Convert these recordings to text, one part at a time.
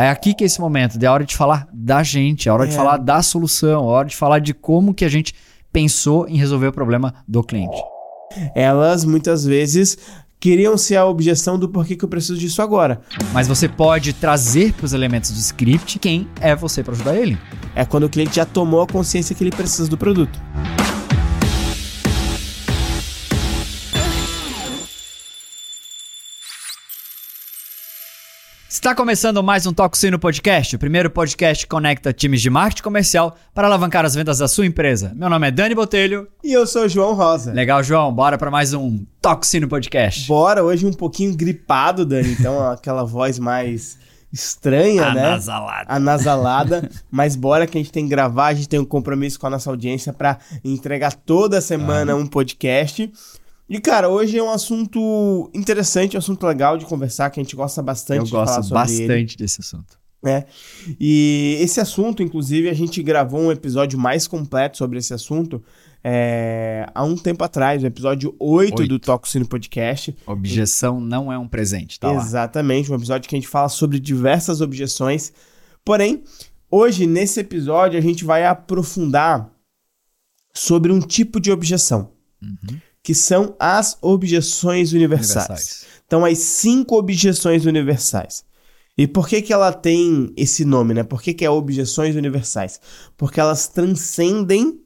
É aqui que é esse momento, é a hora de falar da gente, é a hora de É. falar da solução, é a hora de falar de como que a gente pensou em resolver o problema do cliente. Elas muitas vezes queriam ser a objeção do porquê que eu preciso disso agora. Mas você pode trazer para os elementos do script quem é você para ajudar ele. É quando o cliente já tomou a consciência que ele precisa do produto. Está começando mais um Toxino Podcast, o primeiro podcast que conecta times de marketing comercial para alavancar as vendas da sua empresa. Meu nome é Dani Botelho. E eu sou o João Rosa. Legal, João, bora para mais um Toxino Podcast. Bora, hoje um pouquinho gripado, Dani, então aquela voz mais estranha, né? Anasalado. Anasalada, mas bora que a gente tem que gravar, a gente tem um compromisso com a nossa audiência para entregar toda semana um podcast. E cara, hoje é um assunto interessante, um assunto legal de conversar, que a gente gosta bastante Eu de falar gosto sobre ele. bastante desse assunto. né? E esse assunto, inclusive, a gente gravou um episódio mais completo sobre esse assunto é, há um tempo atrás, o episódio 8, Oito. do Toxino Podcast. Objeção não é um presente, tá lá. Exatamente, um episódio que a gente fala sobre diversas objeções. Porém, hoje, nesse episódio, a gente vai aprofundar sobre um tipo de objeção, Uhum. Que são as objeções universais. Universais. Então, as cinco objeções universais. E por que, que ela tem esse nome, né? Por que, que é objeções universais? Porque elas transcendem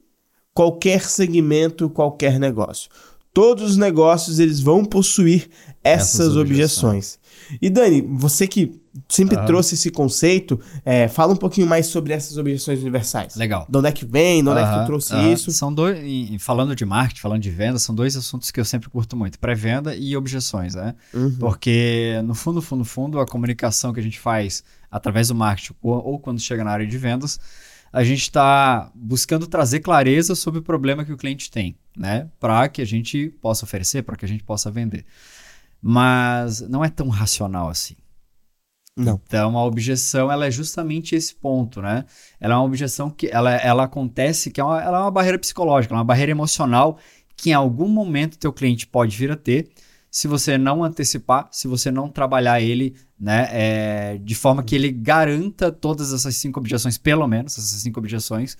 qualquer segmento, qualquer negócio. Todos os negócios eles vão possuir essas, Essas objeções. E Dani, você que sempre Ah. trouxe esse conceito, é, fala um pouquinho mais sobre essas objeções universais. Legal. De onde é que vem, de onde é que tu trouxe isso? São dois, falando de marketing, falando de venda, são dois assuntos que eu sempre curto muito: pré-venda e objeções, né? Uhum. Porque, no fundo, no fundo, fundo, a comunicação que a gente faz através do marketing ou, ou quando chega na área de vendas, a gente está buscando trazer clareza sobre o problema que o cliente tem, né? Para que a gente possa oferecer, para que a gente possa vender. Mas não é tão racional assim. Não. Então, a objeção, ela é justamente esse ponto, né? Ela é uma objeção que ela, ela acontece, que é uma, ela é uma barreira psicológica, é uma barreira emocional que em algum momento teu cliente pode vir a ter se você não antecipar, se você não trabalhar ele, né, é, de forma que ele garanta todas essas cinco objeções, pelo menos essas cinco objeções,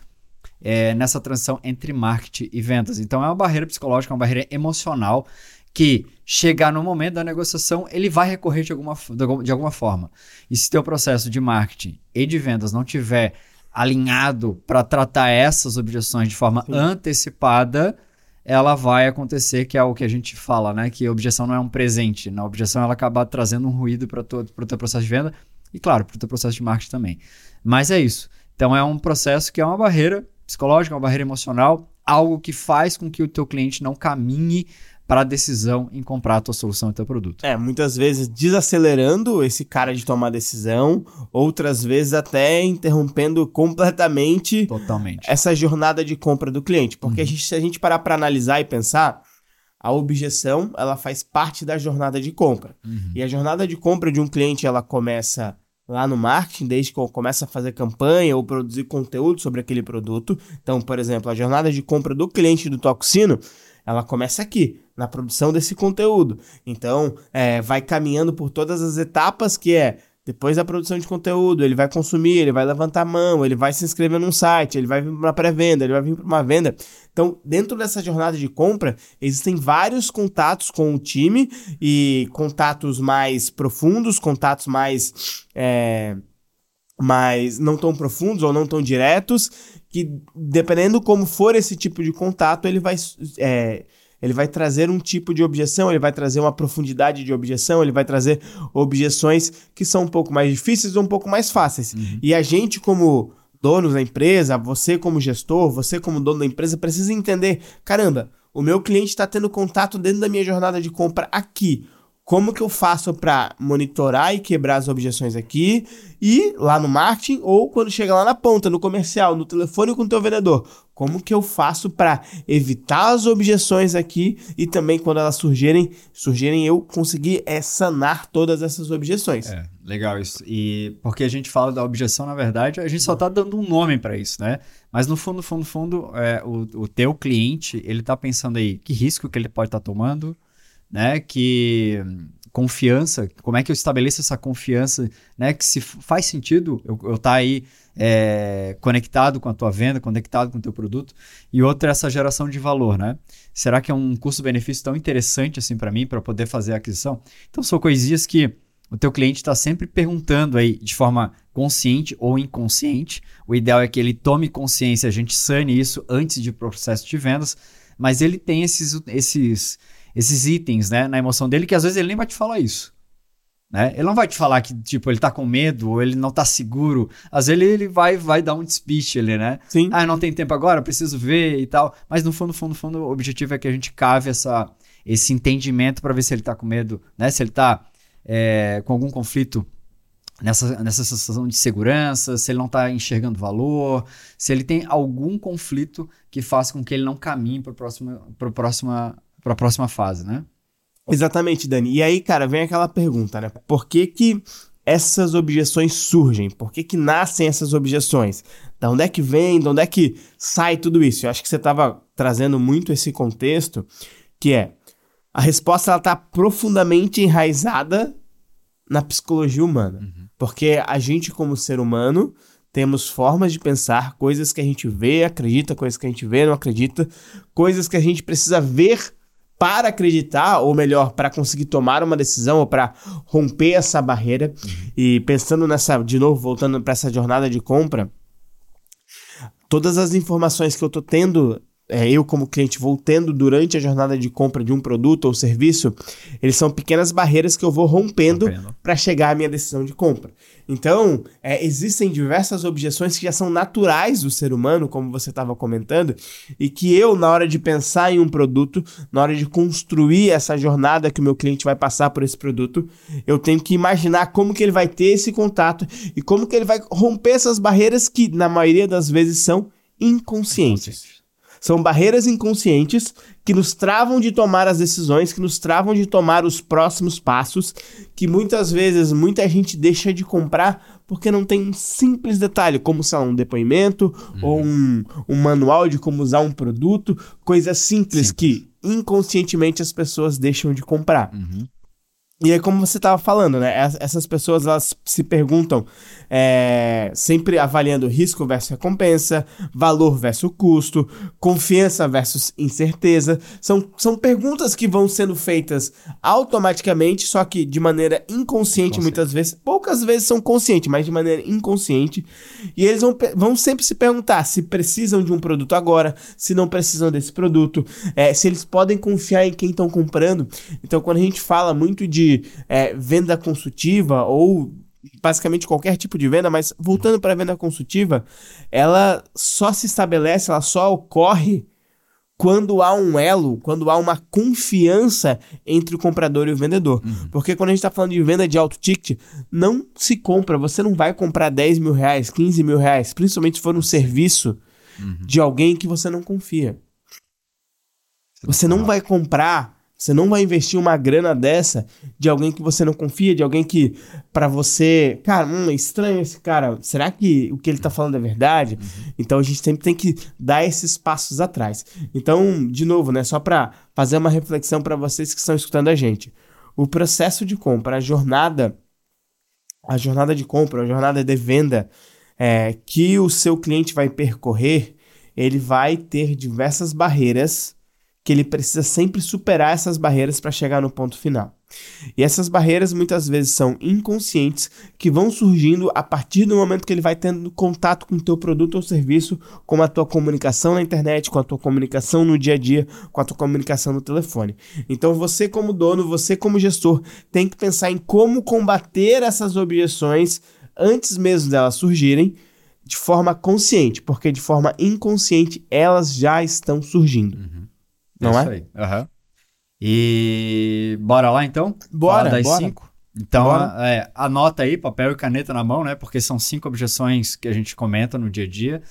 é, nessa transição entre marketing e vendas. Então, é uma barreira psicológica, uma barreira emocional que chegar no momento da negociação, ele vai recorrer de alguma, de alguma- forma. E se teu processo de marketing e de vendas não tiver alinhado para tratar essas objeções de forma Sim. antecipada, ela vai acontecer, que é o que a gente fala, né? Que a objeção não é um presente. Na objeção, ela acaba trazendo um ruído para o teu processo de venda e, claro, para o teu processo de marketing também. Mas é isso. Então, é um processo que é uma barreira psicológica, uma barreira emocional, algo que faz com que o teu cliente não caminhe para a decisão em comprar a tua solução e teu produto. É, muitas vezes desacelerando esse cara de tomar decisão, outras vezes até interrompendo completamente Totalmente. essa jornada de compra do cliente. Porque a gente, se a gente parar para analisar e pensar, a objeção ela faz parte da jornada de compra. Uhum. E a jornada de compra de um cliente ela começa lá no marketing, desde que começa a fazer campanha ou produzir conteúdo sobre aquele produto. Então, por exemplo, a jornada de compra do cliente do Toxino, ela começa aqui, na produção desse conteúdo. Então, é, vai caminhando por todas as etapas que é depois da produção de conteúdo, ele vai consumir, ele vai levantar a mão, ele vai se inscrever num site, ele vai vir para pré-venda, ele vai vir para uma venda. Então, dentro dessa jornada de compra, existem vários contatos com o time e contatos mais profundos, contatos mais, é, mais não tão profundos ou não tão diretos, que dependendo como for esse tipo de contato, ele vai é, ele vai trazer um tipo de objeção, ele vai trazer uma profundidade de objeção, ele vai trazer objeções que são um pouco mais difíceis ou um pouco mais fáceis. Uhum. E a gente, como donos da empresa, você como gestor, você como dono da empresa, precisa entender: caramba, o meu cliente está tendo contato dentro da minha jornada de compra aqui. Como que eu faço para monitorar e quebrar as objeções aqui e lá no marketing ou quando chega lá na ponta, no comercial, no telefone com o teu vendedor? Como que eu faço para evitar as objeções aqui e também quando elas surgirem, surgirem eu conseguir é, sanar todas essas objeções? É, legal isso. E porque a gente fala da objeção, na verdade, a gente só tá dando um nome para isso, né? Mas no fundo, fundo, fundo, é, o, o teu cliente, ele tá pensando aí que risco que ele pode estar tomando, né? Que confiança, como é que eu estabeleço essa confiança, né? Que se faz sentido eu estar tá aí é, conectado com a tua venda, conectado com o teu produto. E outra é essa geração de valor, né? Será que é um custo-benefício tão interessante assim para mim para poder fazer a aquisição? Então são coisinhas que o teu cliente está sempre perguntando aí de forma consciente ou inconsciente. O ideal é que ele tome consciência, a gente sane isso antes de processo de vendas, mas ele tem esses, esses, esses itens né, na emoção dele que às vezes ele nem vai te falar isso. Né? Ele não vai te falar que, tipo, ele tá com medo ou ele não tá seguro. Às vezes ele vai, vai dar um speech ali, né? Sim. Ah, não tem tempo agora, preciso ver e tal. Mas no fundo, no fundo, no fundo, o objetivo é que a gente cave essa, esse entendimento para ver se ele tá com medo, né? Se ele tá é, com algum conflito nessa, nessa sensação de segurança, se ele não está enxergando valor, se ele tem algum conflito que faça com que ele não caminhe para a próxima, próxima, próxima fase, né? Exatamente, Dani. E aí, cara, vem aquela pergunta, né? Por que que essas objeções surgem? Por que que nascem essas objeções? Da onde é que vem? De onde é que sai tudo isso? Eu acho que você estava trazendo muito esse contexto, que é a resposta ela está profundamente enraizada na psicologia humana. Uhum. Porque a gente, como ser humano, temos formas de pensar, coisas que a gente vê, acredita, coisas que a gente vê, não acredita, coisas que a gente precisa ver para acreditar, ou melhor, para conseguir tomar uma decisão ou para romper essa barreira. Uhum. E pensando nessa, de novo, voltando para essa jornada de compra, todas as informações que eu tô tendo é, eu como cliente vou tendo durante a jornada de compra de um produto ou serviço, eles são pequenas barreiras que eu vou rompendo, para chegar à minha decisão de compra. Então, é, existem diversas objeções que já são naturais do ser humano, como você estava comentando, e que eu, na hora de pensar em um produto, na hora de construir essa jornada que o meu cliente vai passar por esse produto, eu tenho que imaginar como que ele vai ter esse contato e como que ele vai romper essas barreiras que, na maioria das vezes, são inconscientes. São barreiras inconscientes que nos travam de tomar as decisões, que nos travam de tomar os próximos passos, que muitas vezes muita gente deixa de comprar porque não tem um simples detalhe, como sei lá, um depoimento uhum. ou um, um manual de como usar um produto, coisas simples, simples. que inconscientemente as pessoas deixam de comprar. Uhum. E é como você estava falando, né? Essas pessoas elas se perguntam é, sempre avaliando risco versus recompensa, valor versus custo, confiança versus incerteza. São, são perguntas que vão sendo feitas automaticamente, só que de maneira inconsciente, muitas vezes. Poucas vezes são conscientes, mas de maneira inconsciente. E eles vão, vão sempre se perguntar se precisam de um produto agora, se não precisam desse produto, é, se eles podem confiar em quem estão comprando. Então, quando a gente fala muito de é, venda consultiva ou basicamente qualquer tipo de venda, mas voltando para a venda consultiva, ela só se estabelece, ela só ocorre quando há um elo, quando há uma confiança entre o comprador e o vendedor. Uhum. Porque quando a gente está falando de venda de alto ticket, não se compra, você não vai comprar 10 mil reais, 15 mil reais, principalmente se for um serviço uhum. de alguém que você não confia. Você não vai comprar você não vai investir uma grana dessa de alguém que você não confia, de alguém que, para você, cara, hum, é estranho esse cara. Será que o que ele tá falando é verdade? Uhum. Então a gente sempre tem que dar esses passos atrás. Então, de novo, né, só para fazer uma reflexão para vocês que estão escutando a gente. O processo de compra, a jornada, a jornada de compra, a jornada de venda é, que o seu cliente vai percorrer, ele vai ter diversas barreiras que ele precisa sempre superar essas barreiras para chegar no ponto final. E essas barreiras muitas vezes são inconscientes, que vão surgindo a partir do momento que ele vai tendo contato com o teu produto ou serviço, com a tua comunicação na internet, com a tua comunicação no dia a dia, com a tua comunicação no telefone. Então você como dono, você como gestor, tem que pensar em como combater essas objeções antes mesmo delas surgirem, de forma consciente, porque de forma inconsciente elas já estão surgindo. Uhum. Não é? Isso aí. Uhum. E bora lá então? Bora, das bora. cinco. Então, é, anota aí, papel e caneta na mão, né? Porque são cinco objeções que a gente comenta no dia a dia.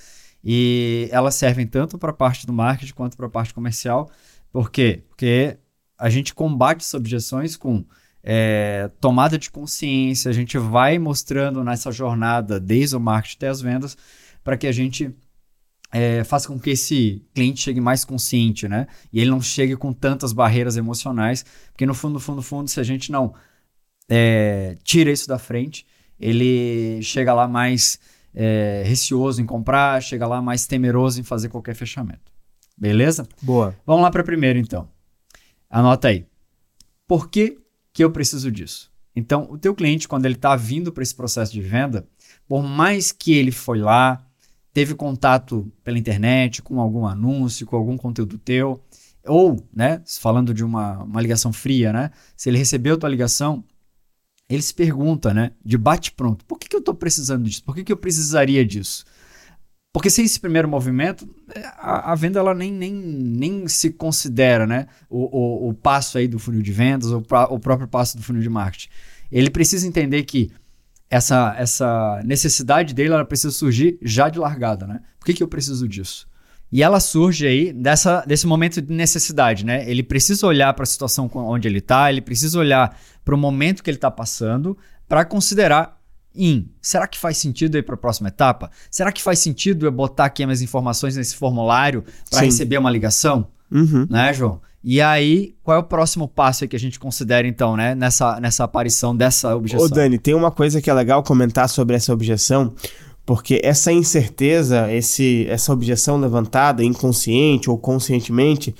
E elas servem tanto para a parte do marketing quanto para a parte comercial. Por quê? Porque a gente combate essas objeções com é, tomada de consciência, a gente vai mostrando nessa jornada, desde o marketing até as vendas, para que a gente é, faça com que esse cliente chegue mais consciente, né? E ele não chegue com tantas barreiras emocionais, porque no fundo, no fundo, no fundo, se a gente não é, tira isso da frente, ele chega lá mais é, receoso em comprar, chega lá mais temeroso em fazer qualquer fechamento. Beleza? Boa. Vamos lá para primeiro então. Anota aí. Por que, que eu preciso disso? Então, o teu cliente, quando ele está vindo para esse processo de venda, por mais que ele foi lá, teve contato pela internet, com algum anúncio, com algum conteúdo teu, ou, né, falando de uma, uma ligação fria, né, se ele recebeu tua ligação, ele se pergunta, né, de bate-pronto, por que, que eu estou precisando disso? Por que, que eu precisaria disso? Porque sem esse primeiro movimento, a, a, venda ela nem, nem, nem se considera né? o, o, o passo aí do funil de vendas, ou o próprio passo do funil de marketing. Ele precisa entender que essa, essa necessidade dele ela precisa surgir já de largada. Né? Por que, que eu preciso disso? E ela surge aí dessa, desse momento de necessidade, né? Ele precisa olhar para a situação onde ele está, ele precisa olhar para o momento que ele está passando para considerar em será que faz sentido ir para a próxima etapa? Será que faz sentido eu botar aqui as informações nesse formulário para receber uma ligação? Uhum. Né, João? E aí, qual é o próximo passo que a gente considera, então, né, nessa, nessa aparição dessa objeção? Ô, Dani, tem uma coisa que é legal comentar sobre essa objeção, porque essa incerteza, esse, essa objeção levantada, inconsciente ou conscientemente,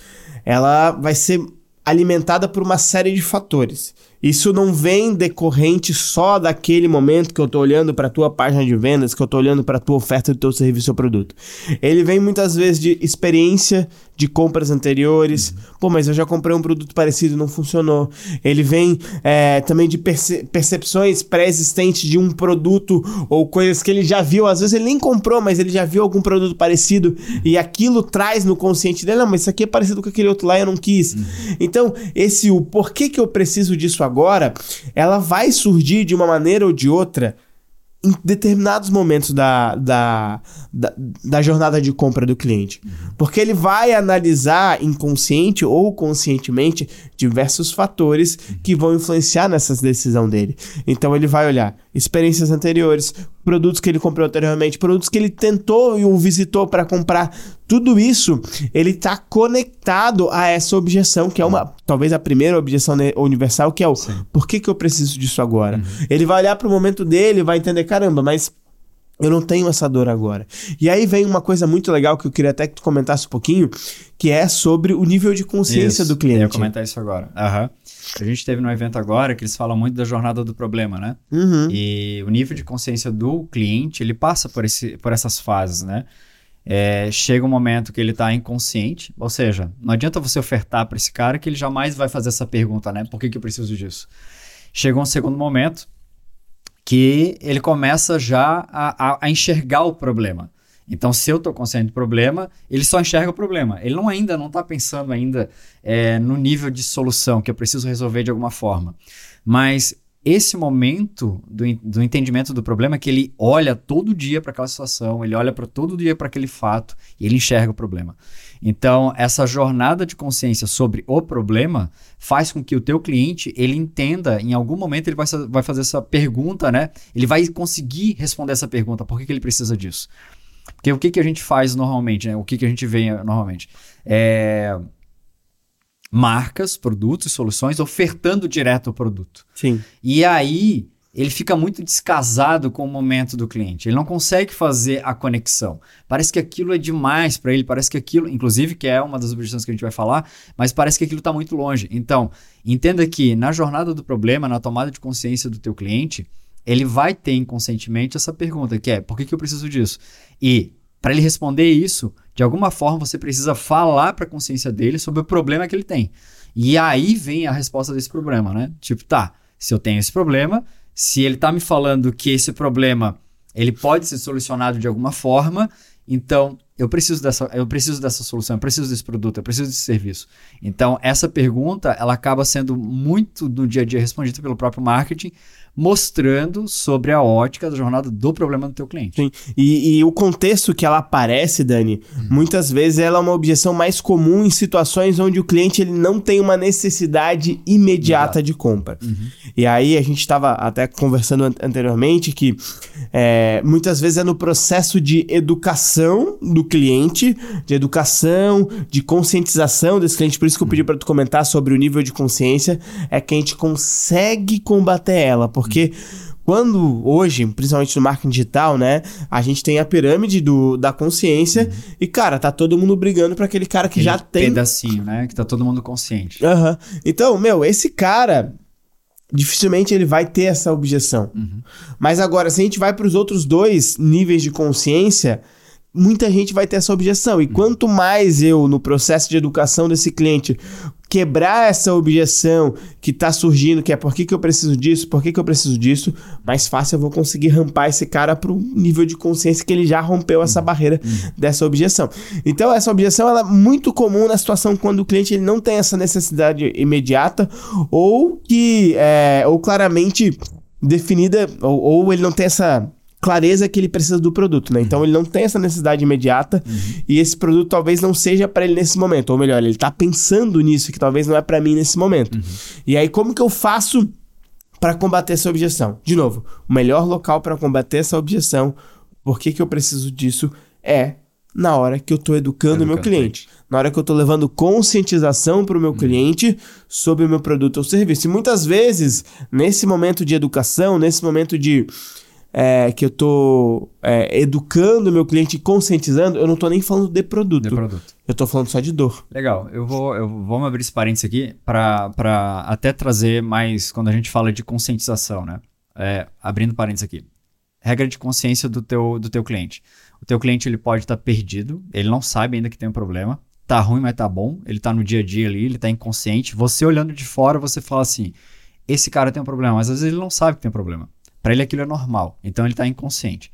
ela vai ser alimentada por uma série de fatores. Isso não vem decorrente só daquele momento que eu estou olhando para a tua página de vendas, que eu estou olhando para a tua oferta do teu serviço ou produto. Ele vem muitas vezes de experiência de compras anteriores. Uhum. Pô, mas eu já comprei um produto parecido e não funcionou. Ele vem é, também de perce percepções pré-existentes de um produto ou coisas que ele já viu. Às vezes ele nem comprou, mas ele já viu algum produto parecido e aquilo traz no consciente dele, não, mas isso aqui é parecido com aquele outro lá e eu não quis. Uhum. Então, esse o porquê que eu preciso disso agora, ela vai surgir de uma maneira ou de outra em determinados momentos da, da, da, da, jornada de compra do cliente. Porque ele vai analisar inconsciente ou conscientemente diversos fatores que vão influenciar nessa decisão dele. Então ele vai olhar experiências anteriores, produtos que ele comprou anteriormente, produtos que ele tentou e o visitou para comprar. Tudo isso ele está conectado a essa objeção, que é uma talvez a primeira objeção universal, que é o Sim. por que, que eu preciso disso agora? Uhum. Ele vai olhar para o momento dele, vai entender, caramba, mas eu não tenho essa dor agora. E aí vem uma coisa muito legal que eu queria até que tu comentasse um pouquinho, que é sobre o nível de consciência isso, do cliente. Eu ia comentar isso agora. Uhum. A gente teve no evento agora que eles falam muito da jornada do problema, né? Uhum. E o nível de consciência do cliente, ele passa por, esse, por essas fases, né? É, chega um momento que ele está inconsciente, ou seja, não adianta você ofertar para esse cara que ele jamais vai fazer essa pergunta, né? Por que, que eu preciso disso? Chega um segundo momento que ele começa já a, a, a enxergar o problema. Então, se eu estou consciente do problema, ele só enxerga o problema. Ele não ainda não está pensando ainda é, no nível de solução que eu preciso resolver de alguma forma. Mas esse momento do, do entendimento do problema é que ele olha todo dia para aquela situação, ele olha para todo dia para aquele fato e ele enxerga o problema. Então, essa jornada de consciência sobre o problema faz com que o teu cliente, ele entenda, em algum momento ele vai, vai fazer essa pergunta, né? Ele vai conseguir responder essa pergunta, por que, que ele precisa disso? Porque o que, que a gente faz normalmente, né? O que, que a gente vê normalmente? É marcas, produtos, soluções ofertando direto o produto. Sim. E aí ele fica muito descasado com o momento do cliente. Ele não consegue fazer a conexão. Parece que aquilo é demais para ele, parece que aquilo, inclusive, que é uma das objeções que a gente vai falar, mas parece que aquilo está muito longe. Então, entenda que na jornada do problema, na tomada de consciência do teu cliente, ele vai ter inconscientemente essa pergunta, que é, por que, que eu preciso disso? E para ele responder isso, de alguma forma você precisa falar para a consciência dele sobre o problema que ele tem. E aí vem a resposta desse problema, né? Tipo, tá, se eu tenho esse problema, se ele está me falando que esse problema ele pode ser solucionado de alguma forma, então eu preciso dessa, eu preciso dessa solução, eu preciso desse produto, eu preciso desse serviço. Então essa pergunta ela acaba sendo muito no dia a dia respondida pelo próprio marketing, mostrando sobre a ótica da jornada do problema do teu cliente. Sim. E, e o contexto que ela aparece, Dani, uhum. muitas vezes ela é uma objeção mais comum em situações onde o cliente ele não tem uma necessidade imediata Exato. de compra. Uhum. E aí a gente estava até conversando an anteriormente que é, muitas vezes é no processo de educação do cliente, de educação, de conscientização desse cliente. Por isso que eu pedi para tu comentar sobre o nível de consciência, é que a gente consegue combater ela, porque quando hoje, principalmente no marketing digital, né, a gente tem a pirâmide do, da consciência uhum. e, cara, tá todo mundo brigando para aquele cara que aquele já tem. pedacinho, né? Que tá todo mundo consciente. Uhum. Então, meu, esse cara. Dificilmente ele vai ter essa objeção. Uhum. Mas agora, se a gente vai para os outros dois níveis de consciência, muita gente vai ter essa objeção. E quanto mais eu, no processo de educação desse cliente, quebrar essa objeção que está surgindo, que é por que, que eu preciso disso, por que, que eu preciso disso, mais fácil eu vou conseguir rampar esse cara para o nível de consciência que ele já rompeu essa barreira dessa objeção. Então, essa objeção ela é muito comum na situação quando o cliente ele não tem essa necessidade imediata ou que, é, ou claramente definida, ou, ou ele não tem essa clareza que ele precisa do produto, né? Então uhum. ele não tem essa necessidade imediata uhum. e esse produto talvez não seja para ele nesse momento, ou melhor, ele tá pensando nisso que talvez não é para mim nesse momento. Uhum. E aí como que eu faço para combater essa objeção? De novo, o melhor local para combater essa objeção, por que que eu preciso disso é na hora que eu estou educando o meu cliente. Na hora que eu estou levando conscientização para o meu uhum. cliente sobre o meu produto ou serviço. E muitas vezes, nesse momento de educação, nesse momento de é, que eu tô é, educando o meu cliente, conscientizando, eu não tô nem falando de produto. De produto. Eu tô falando só de dor. Legal. Eu vou, eu vou abrir esse parênteses aqui para até trazer mais quando a gente fala de conscientização, né? É, abrindo parênteses aqui. Regra de consciência do teu, do teu cliente. O teu cliente ele pode estar tá perdido, ele não sabe ainda que tem um problema. Tá ruim, mas tá bom. Ele tá no dia a dia ali, ele tá inconsciente. Você olhando de fora, você fala assim: esse cara tem um problema, mas às vezes ele não sabe que tem um problema. Para ele aquilo é normal, então ele está inconsciente.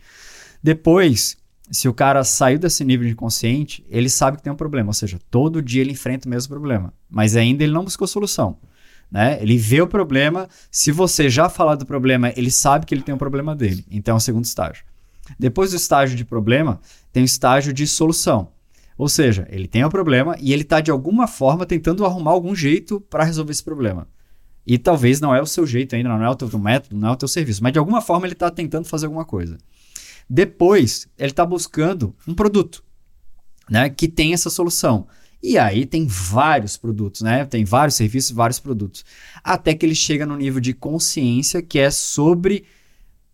Depois, se o cara saiu desse nível de inconsciente, ele sabe que tem um problema, ou seja, todo dia ele enfrenta o mesmo problema, mas ainda ele não buscou solução. Né? Ele vê o problema, se você já falar do problema, ele sabe que ele tem um problema dele, então é o segundo estágio. Depois do estágio de problema, tem o estágio de solução. Ou seja, ele tem o um problema e ele está de alguma forma tentando arrumar algum jeito para resolver esse problema. E talvez não é o seu jeito ainda, não é o teu método, não é o teu serviço, mas de alguma forma ele está tentando fazer alguma coisa. Depois, ele está buscando um produto né, que tem essa solução. E aí tem vários produtos, né? Tem vários serviços, vários produtos. Até que ele chega no nível de consciência que é sobre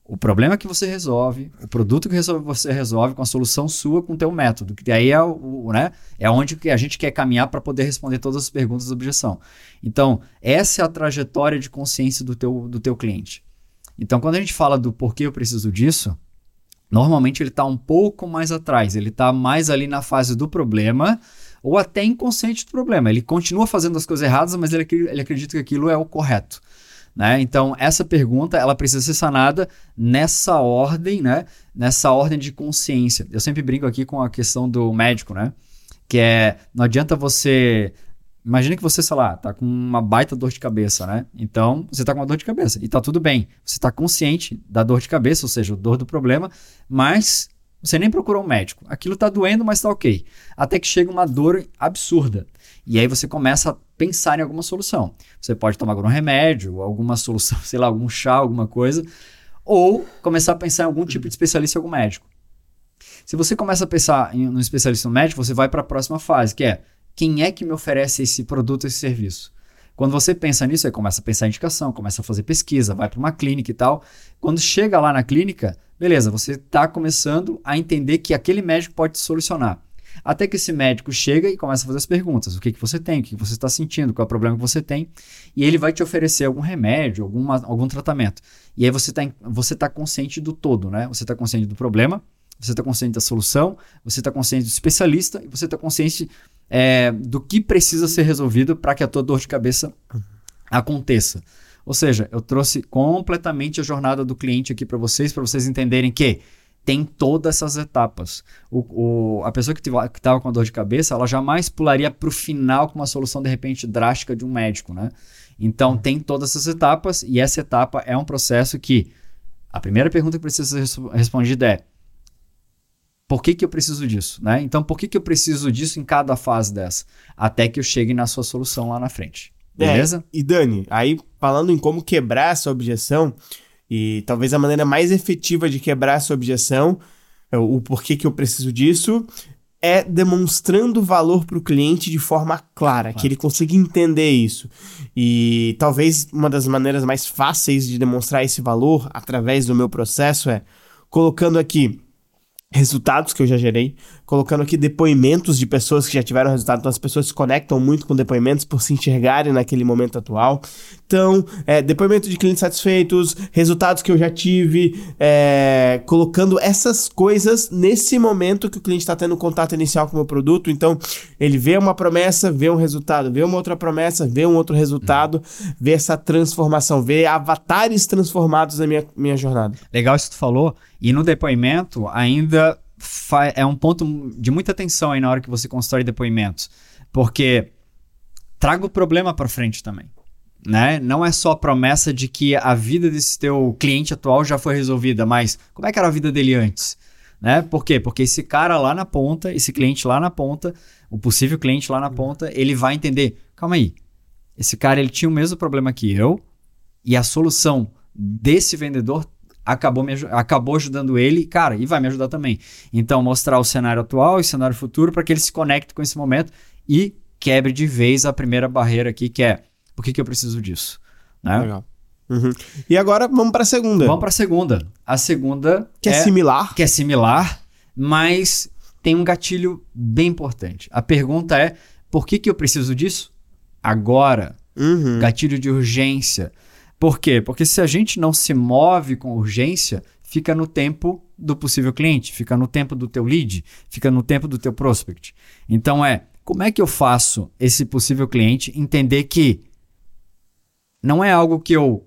o problema que você resolve, o produto que você resolve com a solução sua, com o teu método. Que aí é, o, né, é onde a gente quer caminhar para poder responder todas as perguntas da objeção. Então, essa é a trajetória de consciência do teu, do teu cliente. Então, quando a gente fala do porquê eu preciso disso, normalmente ele está um pouco mais atrás, ele está mais ali na fase do problema ou até inconsciente do problema. Ele continua fazendo as coisas erradas, mas ele, ele acredita que aquilo é o correto. Né? Então, essa pergunta ela precisa ser sanada nessa ordem, né? nessa ordem de consciência. Eu sempre brinco aqui com a questão do médico, né? que é, não adianta você... Imagina que você, sei lá, tá com uma baita dor de cabeça, né? Então, você tá com uma dor de cabeça e tá tudo bem. Você tá consciente da dor de cabeça, ou seja, a dor do problema, mas você nem procurou um médico. Aquilo tá doendo, mas tá ok. Até que chega uma dor absurda. E aí você começa a pensar em alguma solução. Você pode tomar algum remédio, alguma solução, sei lá, algum chá, alguma coisa, ou começar a pensar em algum tipo de especialista, algum médico. Se você começa a pensar em um especialista no médico, você vai para a próxima fase, que é quem é que me oferece esse produto, esse serviço? Quando você pensa nisso, aí começa a pensar em indicação, começa a fazer pesquisa, vai para uma clínica e tal. Quando chega lá na clínica, beleza, você está começando a entender que aquele médico pode te solucionar. Até que esse médico chega e começa a fazer as perguntas: o que, que você tem, o que, que você está sentindo, qual é o problema que você tem, e ele vai te oferecer algum remédio, alguma, algum tratamento. E aí você está você tá consciente do todo, né? Você está consciente do problema, você está consciente da solução, você está consciente do especialista e você está consciente é, do que precisa ser resolvido para que a tua dor de cabeça aconteça. Ou seja, eu trouxe completamente a jornada do cliente aqui para vocês, para vocês entenderem que tem todas essas etapas. O, o a pessoa que estava com a dor de cabeça, ela jamais pularia para o final com uma solução de repente drástica de um médico, né? Então tem todas essas etapas e essa etapa é um processo que a primeira pergunta que precisa ser respondida é por que, que eu preciso disso? Né? Então, por que, que eu preciso disso em cada fase dessa? Até que eu chegue na sua solução lá na frente. É, Beleza? É, e Dani, aí falando em como quebrar essa objeção, e talvez a maneira mais efetiva de quebrar essa objeção, é o porquê que eu preciso disso, é demonstrando valor para o cliente de forma clara, claro. que ele consiga entender isso. E talvez uma das maneiras mais fáceis de demonstrar esse valor através do meu processo é colocando aqui resultados que eu já gerei, colocando aqui depoimentos de pessoas que já tiveram resultado. Então, as pessoas se conectam muito com depoimentos por se enxergarem naquele momento atual. Então, é, depoimento de clientes satisfeitos, resultados que eu já tive, é, colocando essas coisas nesse momento que o cliente está tendo contato inicial com o meu produto. Então, ele vê uma promessa, vê um resultado, vê uma outra promessa, vê um outro resultado, vê essa transformação, vê avatares transformados na minha, minha jornada. Legal isso que tu falou. E no depoimento, ainda é um ponto de muita atenção aí na hora que você constrói depoimentos. Porque traga o problema para frente também. Né? Não é só a promessa de que a vida desse teu cliente atual já foi resolvida, mas como é que era a vida dele antes? Né? Por quê? Porque esse cara lá na ponta, esse cliente lá na ponta, o possível cliente lá na ponta, ele vai entender, calma aí, esse cara ele tinha o mesmo problema que eu e a solução desse vendedor acabou, me, acabou ajudando ele, cara, e vai me ajudar também. Então, mostrar o cenário atual e o cenário futuro para que ele se conecte com esse momento e quebre de vez a primeira barreira aqui, que é por que, que eu preciso disso? Né? Legal. Uhum. E agora vamos para a segunda. Vamos para a segunda. A segunda que é, é similar, que é similar, mas tem um gatilho bem importante. A pergunta é por que, que eu preciso disso agora? Uhum. Gatilho de urgência. Por quê? Porque se a gente não se move com urgência, fica no tempo do possível cliente, fica no tempo do teu lead, fica no tempo do teu prospect. Então é, como é que eu faço esse possível cliente entender que não é algo que eu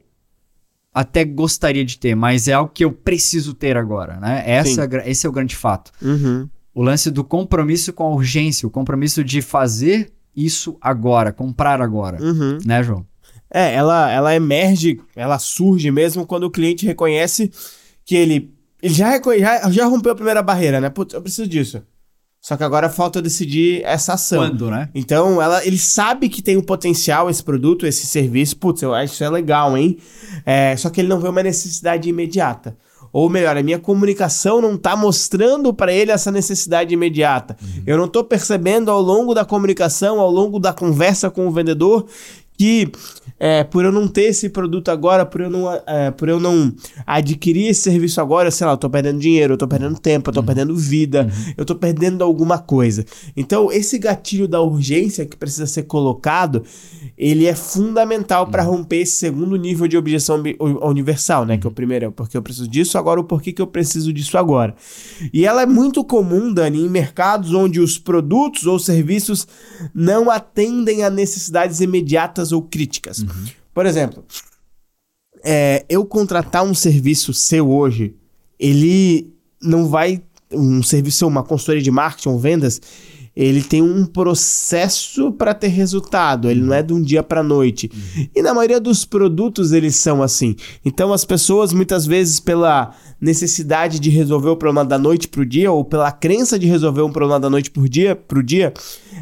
até gostaria de ter, mas é algo que eu preciso ter agora, né? Essa, esse é o grande fato. Uhum. O lance do compromisso com a urgência, o compromisso de fazer isso agora, comprar agora, uhum. né, João? É, ela, ela emerge, ela surge mesmo quando o cliente reconhece que ele, ele já, já, já rompeu a primeira barreira, né? Putz, eu preciso disso. Só que agora falta decidir essa ação. Quando, né? Então, ela, ele sabe que tem um potencial esse produto, esse serviço. Putz, eu acho isso é legal, hein? É, só que ele não vê uma necessidade imediata. Ou melhor, a minha comunicação não está mostrando para ele essa necessidade imediata. Uhum. Eu não estou percebendo ao longo da comunicação, ao longo da conversa com o vendedor, que é, por eu não ter esse produto agora, por eu não, é, por eu não adquirir esse serviço agora, sei lá, eu tô perdendo dinheiro, eu tô perdendo tempo, eu tô uhum. perdendo vida, uhum. eu tô perdendo alguma coisa. Então, esse gatilho da urgência que precisa ser colocado, ele é fundamental uhum. para romper esse segundo nível de objeção universal, né? Que é o primeiro é o porquê eu preciso disso, agora o porquê que eu preciso disso agora. E ela é muito comum, Dani, em mercados onde os produtos ou serviços não atendem a necessidades imediatas ou críticas. Uhum. Por exemplo, é, eu contratar um serviço seu hoje, ele não vai. Um serviço, uma consultoria de marketing ou vendas, ele tem um processo para ter resultado, ele não é de um dia para noite. Uhum. E na maioria dos produtos eles são assim. Então as pessoas muitas vezes pela necessidade de resolver o problema da noite para o dia ou pela crença de resolver um problema da noite por dia para o dia,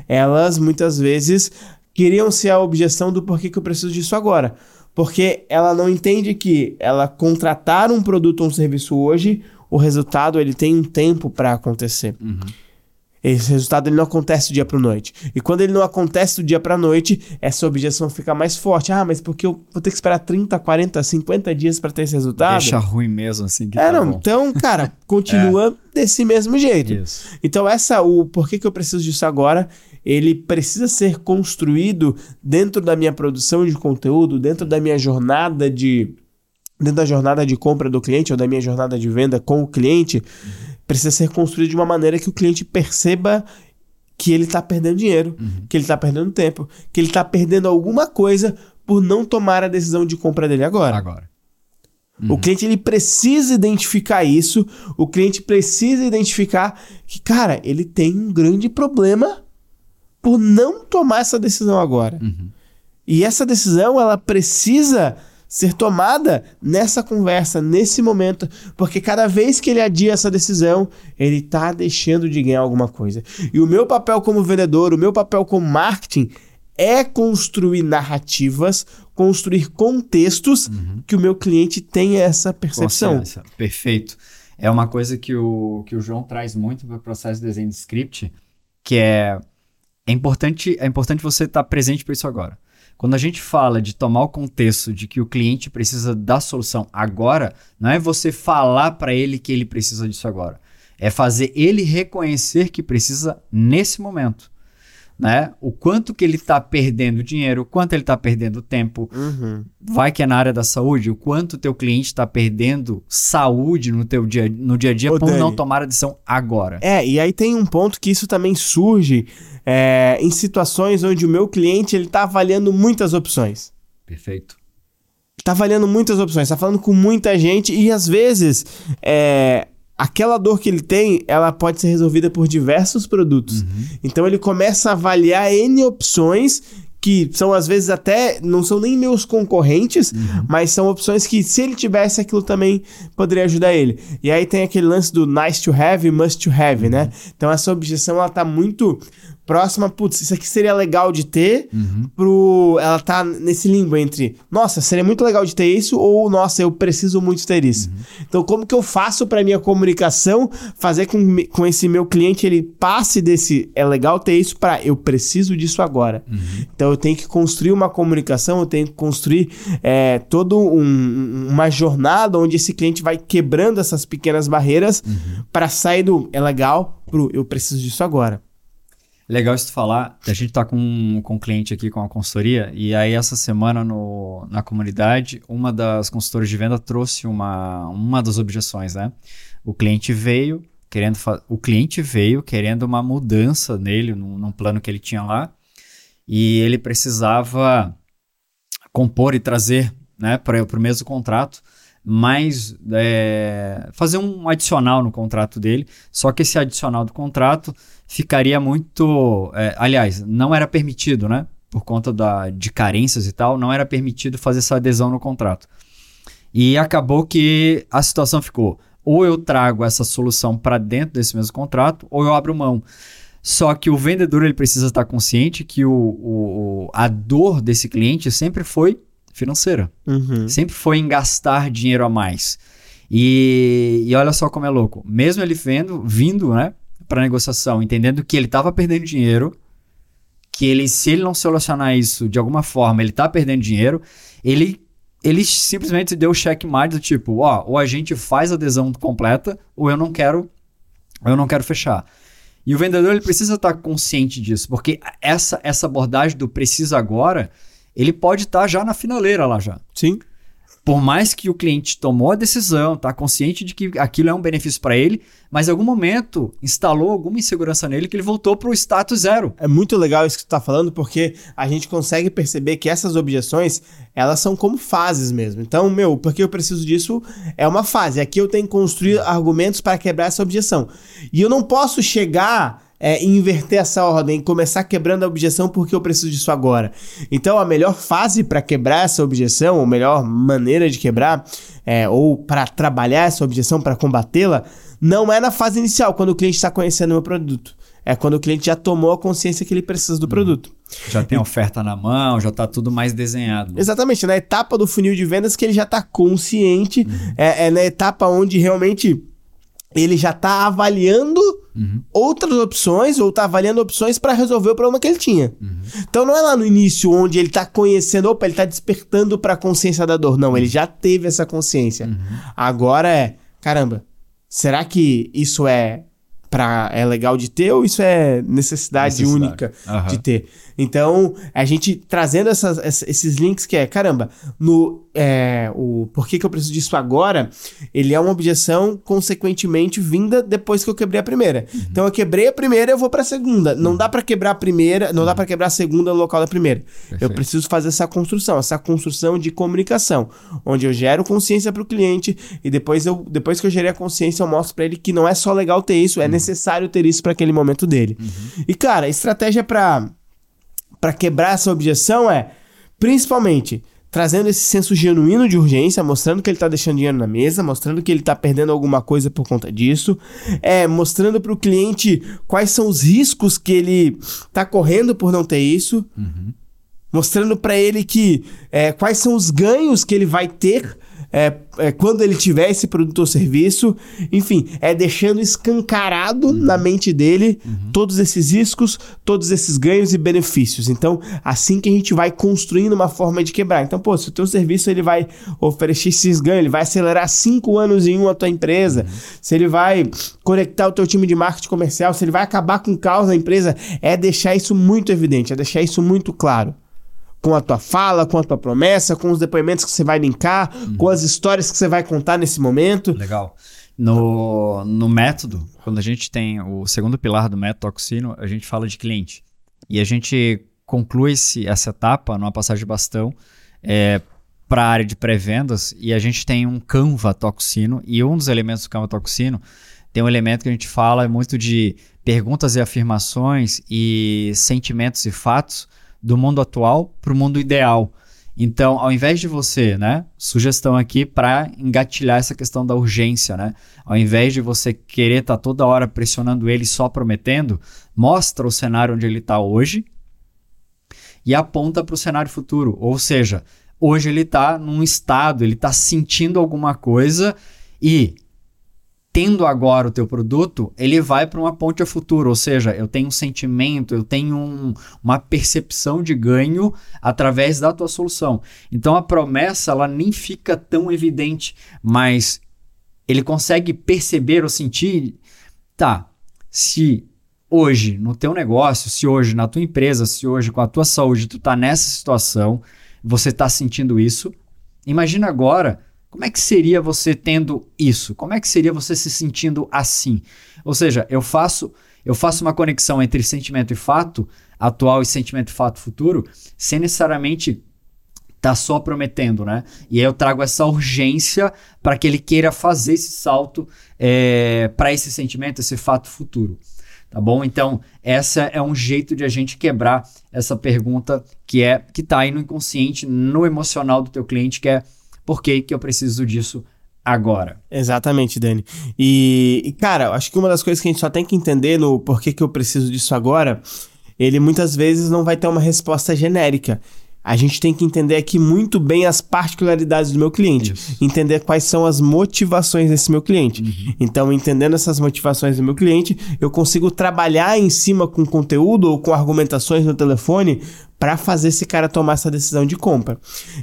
elas muitas vezes queriam ser a objeção do porquê que eu preciso disso agora. Porque ela não entende que ela contratar um produto ou um serviço hoje, o resultado ele tem um tempo para acontecer. Uhum. Esse resultado ele não acontece do dia para noite. E quando ele não acontece do dia para noite, essa objeção fica mais forte. Ah, mas porque eu vou ter que esperar 30, 40, 50 dias para ter esse resultado? Deixa ruim mesmo assim que É, tá não. Bom. Então, cara, continua é. desse mesmo jeito. Isso. Então, essa o porquê que eu preciso disso agora, ele precisa ser construído dentro da minha produção de conteúdo, dentro da minha jornada de dentro da jornada de compra do cliente ou da minha jornada de venda com o cliente. Precisa ser construído de uma maneira que o cliente perceba que ele está perdendo dinheiro, uhum. que ele está perdendo tempo, que ele está perdendo alguma coisa por não tomar a decisão de compra dele agora. Agora. Uhum. O cliente ele precisa identificar isso, o cliente precisa identificar que, cara, ele tem um grande problema por não tomar essa decisão agora. Uhum. E essa decisão, ela precisa ser tomada nessa conversa, nesse momento, porque cada vez que ele adia essa decisão, ele tá deixando de ganhar alguma coisa. E o meu papel como vendedor, o meu papel como marketing é construir narrativas, construir contextos uhum. que o meu cliente tenha essa percepção. Consciência. Perfeito. É uma coisa que o, que o João traz muito para o processo de desenho de script, que é, é importante, é importante você estar tá presente para isso agora. Quando a gente fala de tomar o contexto de que o cliente precisa da solução agora, não é você falar para ele que ele precisa disso agora. É fazer ele reconhecer que precisa nesse momento né? O quanto que ele está perdendo dinheiro, o quanto ele está perdendo tempo. Uhum. Vai que é na área da saúde, o quanto o teu cliente está perdendo saúde no teu dia, no dia a dia Ô, por Dani, não tomar a decisão agora. É, e aí tem um ponto que isso também surge é, em situações onde o meu cliente ele está avaliando muitas opções. Perfeito. Está avaliando muitas opções, está falando com muita gente e às vezes é, aquela dor que ele tem, ela pode ser resolvida por diversos produtos. Uhum. Então ele começa a avaliar N opções que são às vezes até não são nem meus concorrentes, uhum. mas são opções que se ele tivesse aquilo também poderia ajudar ele. E aí tem aquele lance do nice to have e must to have, né? Uhum. Então essa objeção ela tá muito próxima, putz, isso aqui seria legal de ter, uhum. pro. Ela tá nesse limbo entre, nossa, seria muito legal de ter isso, ou nossa, eu preciso muito ter isso. Uhum. Então, como que eu faço para minha comunicação fazer com, com esse meu cliente ele passe desse é legal ter isso para eu preciso disso agora. Uhum. Então, eu tenho que construir uma comunicação, eu tenho que construir é, toda um, uma jornada onde esse cliente vai quebrando essas pequenas barreiras uhum. para sair do é legal pro eu preciso disso agora. Legal isso falar. A gente tá com, com um cliente aqui com a consultoria, e aí essa semana no, na comunidade, uma das consultoras de venda trouxe uma, uma das objeções, né? O cliente veio querendo o cliente veio querendo uma mudança nele, num, num plano que ele tinha lá, e ele precisava compor e trazer né, para o mesmo contrato mais é, fazer um adicional no contrato dele. Só que esse adicional do contrato ficaria muito. É, aliás, não era permitido, né? Por conta da, de carências e tal, não era permitido fazer essa adesão no contrato. E acabou que a situação ficou: ou eu trago essa solução para dentro desse mesmo contrato, ou eu abro mão. Só que o vendedor ele precisa estar consciente que o, o, a dor desse cliente sempre foi financeira. Uhum. Sempre foi em gastar dinheiro a mais. E, e olha só como é louco. Mesmo ele vendo, vindo, né, para negociação, entendendo que ele estava perdendo dinheiro, que ele, se ele não solucionar isso de alguma forma, ele está perdendo dinheiro, ele ele simplesmente deu o checkmate do tipo, ó, ou a gente faz a adesão completa, ou eu não quero, eu não quero fechar. E o vendedor ele precisa estar tá consciente disso, porque essa essa abordagem do precisa agora, ele pode estar tá já na finaleira lá já. Sim por mais que o cliente tomou a decisão, tá consciente de que aquilo é um benefício para ele, mas em algum momento instalou alguma insegurança nele que ele voltou para o status zero. É muito legal isso que tu tá falando, porque a gente consegue perceber que essas objeções, elas são como fases mesmo. Então, meu, porque eu preciso disso é uma fase. Aqui eu tenho que construir argumentos para quebrar essa objeção. E eu não posso chegar é, inverter essa ordem, começar quebrando a objeção porque eu preciso disso agora. Então, a melhor fase para quebrar essa objeção, ou a melhor maneira de quebrar, é, ou para trabalhar essa objeção, para combatê-la, não é na fase inicial, quando o cliente está conhecendo o meu produto. É quando o cliente já tomou a consciência que ele precisa do uhum. produto. Já tem oferta na mão, já está tudo mais desenhado. Exatamente, na etapa do funil de vendas que ele já está consciente, uhum. é, é na etapa onde realmente ele já está avaliando uhum. outras opções ou está avaliando opções para resolver o problema que ele tinha. Uhum. Então não é lá no início onde ele está conhecendo, opa, ele está despertando para a consciência da dor. Não, ele já teve essa consciência. Uhum. Agora é, caramba, será que isso é pra, é legal de ter ou isso é necessidade, necessidade. única uhum. de ter? Então, a gente trazendo essas, esses links que é, caramba, no é, o por que, que eu preciso disso agora, ele é uma objeção consequentemente vinda depois que eu quebrei a primeira. Uhum. Então, eu quebrei a primeira, eu vou para a segunda. Uhum. Não dá para quebrar a primeira, não uhum. dá para quebrar a segunda no local da primeira. Perfeito. Eu preciso fazer essa construção, essa construção de comunicação, onde eu gero consciência para o cliente e depois eu depois que eu gerei a consciência, eu mostro para ele que não é só legal ter isso, é uhum. Necessário ter isso para aquele momento dele. Uhum. E cara, estratégia para para quebrar essa objeção é Principalmente trazendo esse senso genuíno de urgência, mostrando que ele está deixando dinheiro na mesa, mostrando que ele está perdendo alguma coisa por conta disso, é, mostrando para o cliente quais são os riscos que ele está correndo por não ter isso, uhum. mostrando para ele que é, quais são os ganhos que ele vai ter é, é, quando ele tiver esse produto ou serviço. Enfim, é deixando escancarado uhum. na mente dele uhum. todos esses riscos, todos esses ganhos e benefícios. Então, assim que a gente vai construindo uma forma de quebrar. Então, pô, se o teu serviço ele vai oferecer esses ganhos, ele vai acelerar cinco anos em um a tua empresa, uhum. se ele vai conectar o teu time de marketing comercial, se ele vai acabar com o caos na empresa, é deixar isso muito evidente, é deixar isso muito claro com a tua fala, com a tua promessa, com os depoimentos que você vai linkar, uhum. com as histórias que você vai contar nesse momento. Legal. No, no método, quando a gente tem o segundo pilar do método Toxino, a gente fala de cliente. E a gente conclui essa etapa numa passagem de bastão é, para a área de pré-vendas e a gente tem um Canva Toxino e um dos elementos do Canva Toxino tem um elemento que a gente fala muito de perguntas e afirmações e sentimentos e fatos do mundo atual para o mundo ideal. Então, ao invés de você, né, sugestão aqui para engatilhar essa questão da urgência, né? Ao invés de você querer estar tá toda hora pressionando ele só prometendo, mostra o cenário onde ele está hoje e aponta para o cenário futuro. Ou seja, hoje ele está num estado, ele está sentindo alguma coisa e tendo agora o teu produto, ele vai para uma ponte a futuro, ou seja, eu tenho um sentimento, eu tenho um, uma percepção de ganho através da tua solução. Então a promessa ela nem fica tão evidente, mas ele consegue perceber ou sentir, tá? Se hoje no teu negócio, se hoje na tua empresa, se hoje com a tua saúde tu tá nessa situação, você tá sentindo isso, imagina agora como é que seria você tendo isso? Como é que seria você se sentindo assim? Ou seja, eu faço eu faço uma conexão entre sentimento e fato atual e sentimento e fato futuro, sem necessariamente tá só prometendo, né? E aí eu trago essa urgência para que ele queira fazer esse salto é, para esse sentimento, esse fato futuro. Tá bom? Então, essa é um jeito de a gente quebrar essa pergunta que é que tá aí no inconsciente, no emocional do teu cliente, que é por que, que eu preciso disso agora. Exatamente, Dani. E, e, cara, acho que uma das coisas que a gente só tem que entender no porquê que eu preciso disso agora, ele muitas vezes não vai ter uma resposta genérica. A gente tem que entender aqui muito bem as particularidades do meu cliente, Isso. entender quais são as motivações desse meu cliente. Uhum. Então, entendendo essas motivações do meu cliente, eu consigo trabalhar em cima com conteúdo ou com argumentações no telefone para fazer esse cara tomar essa decisão de compra.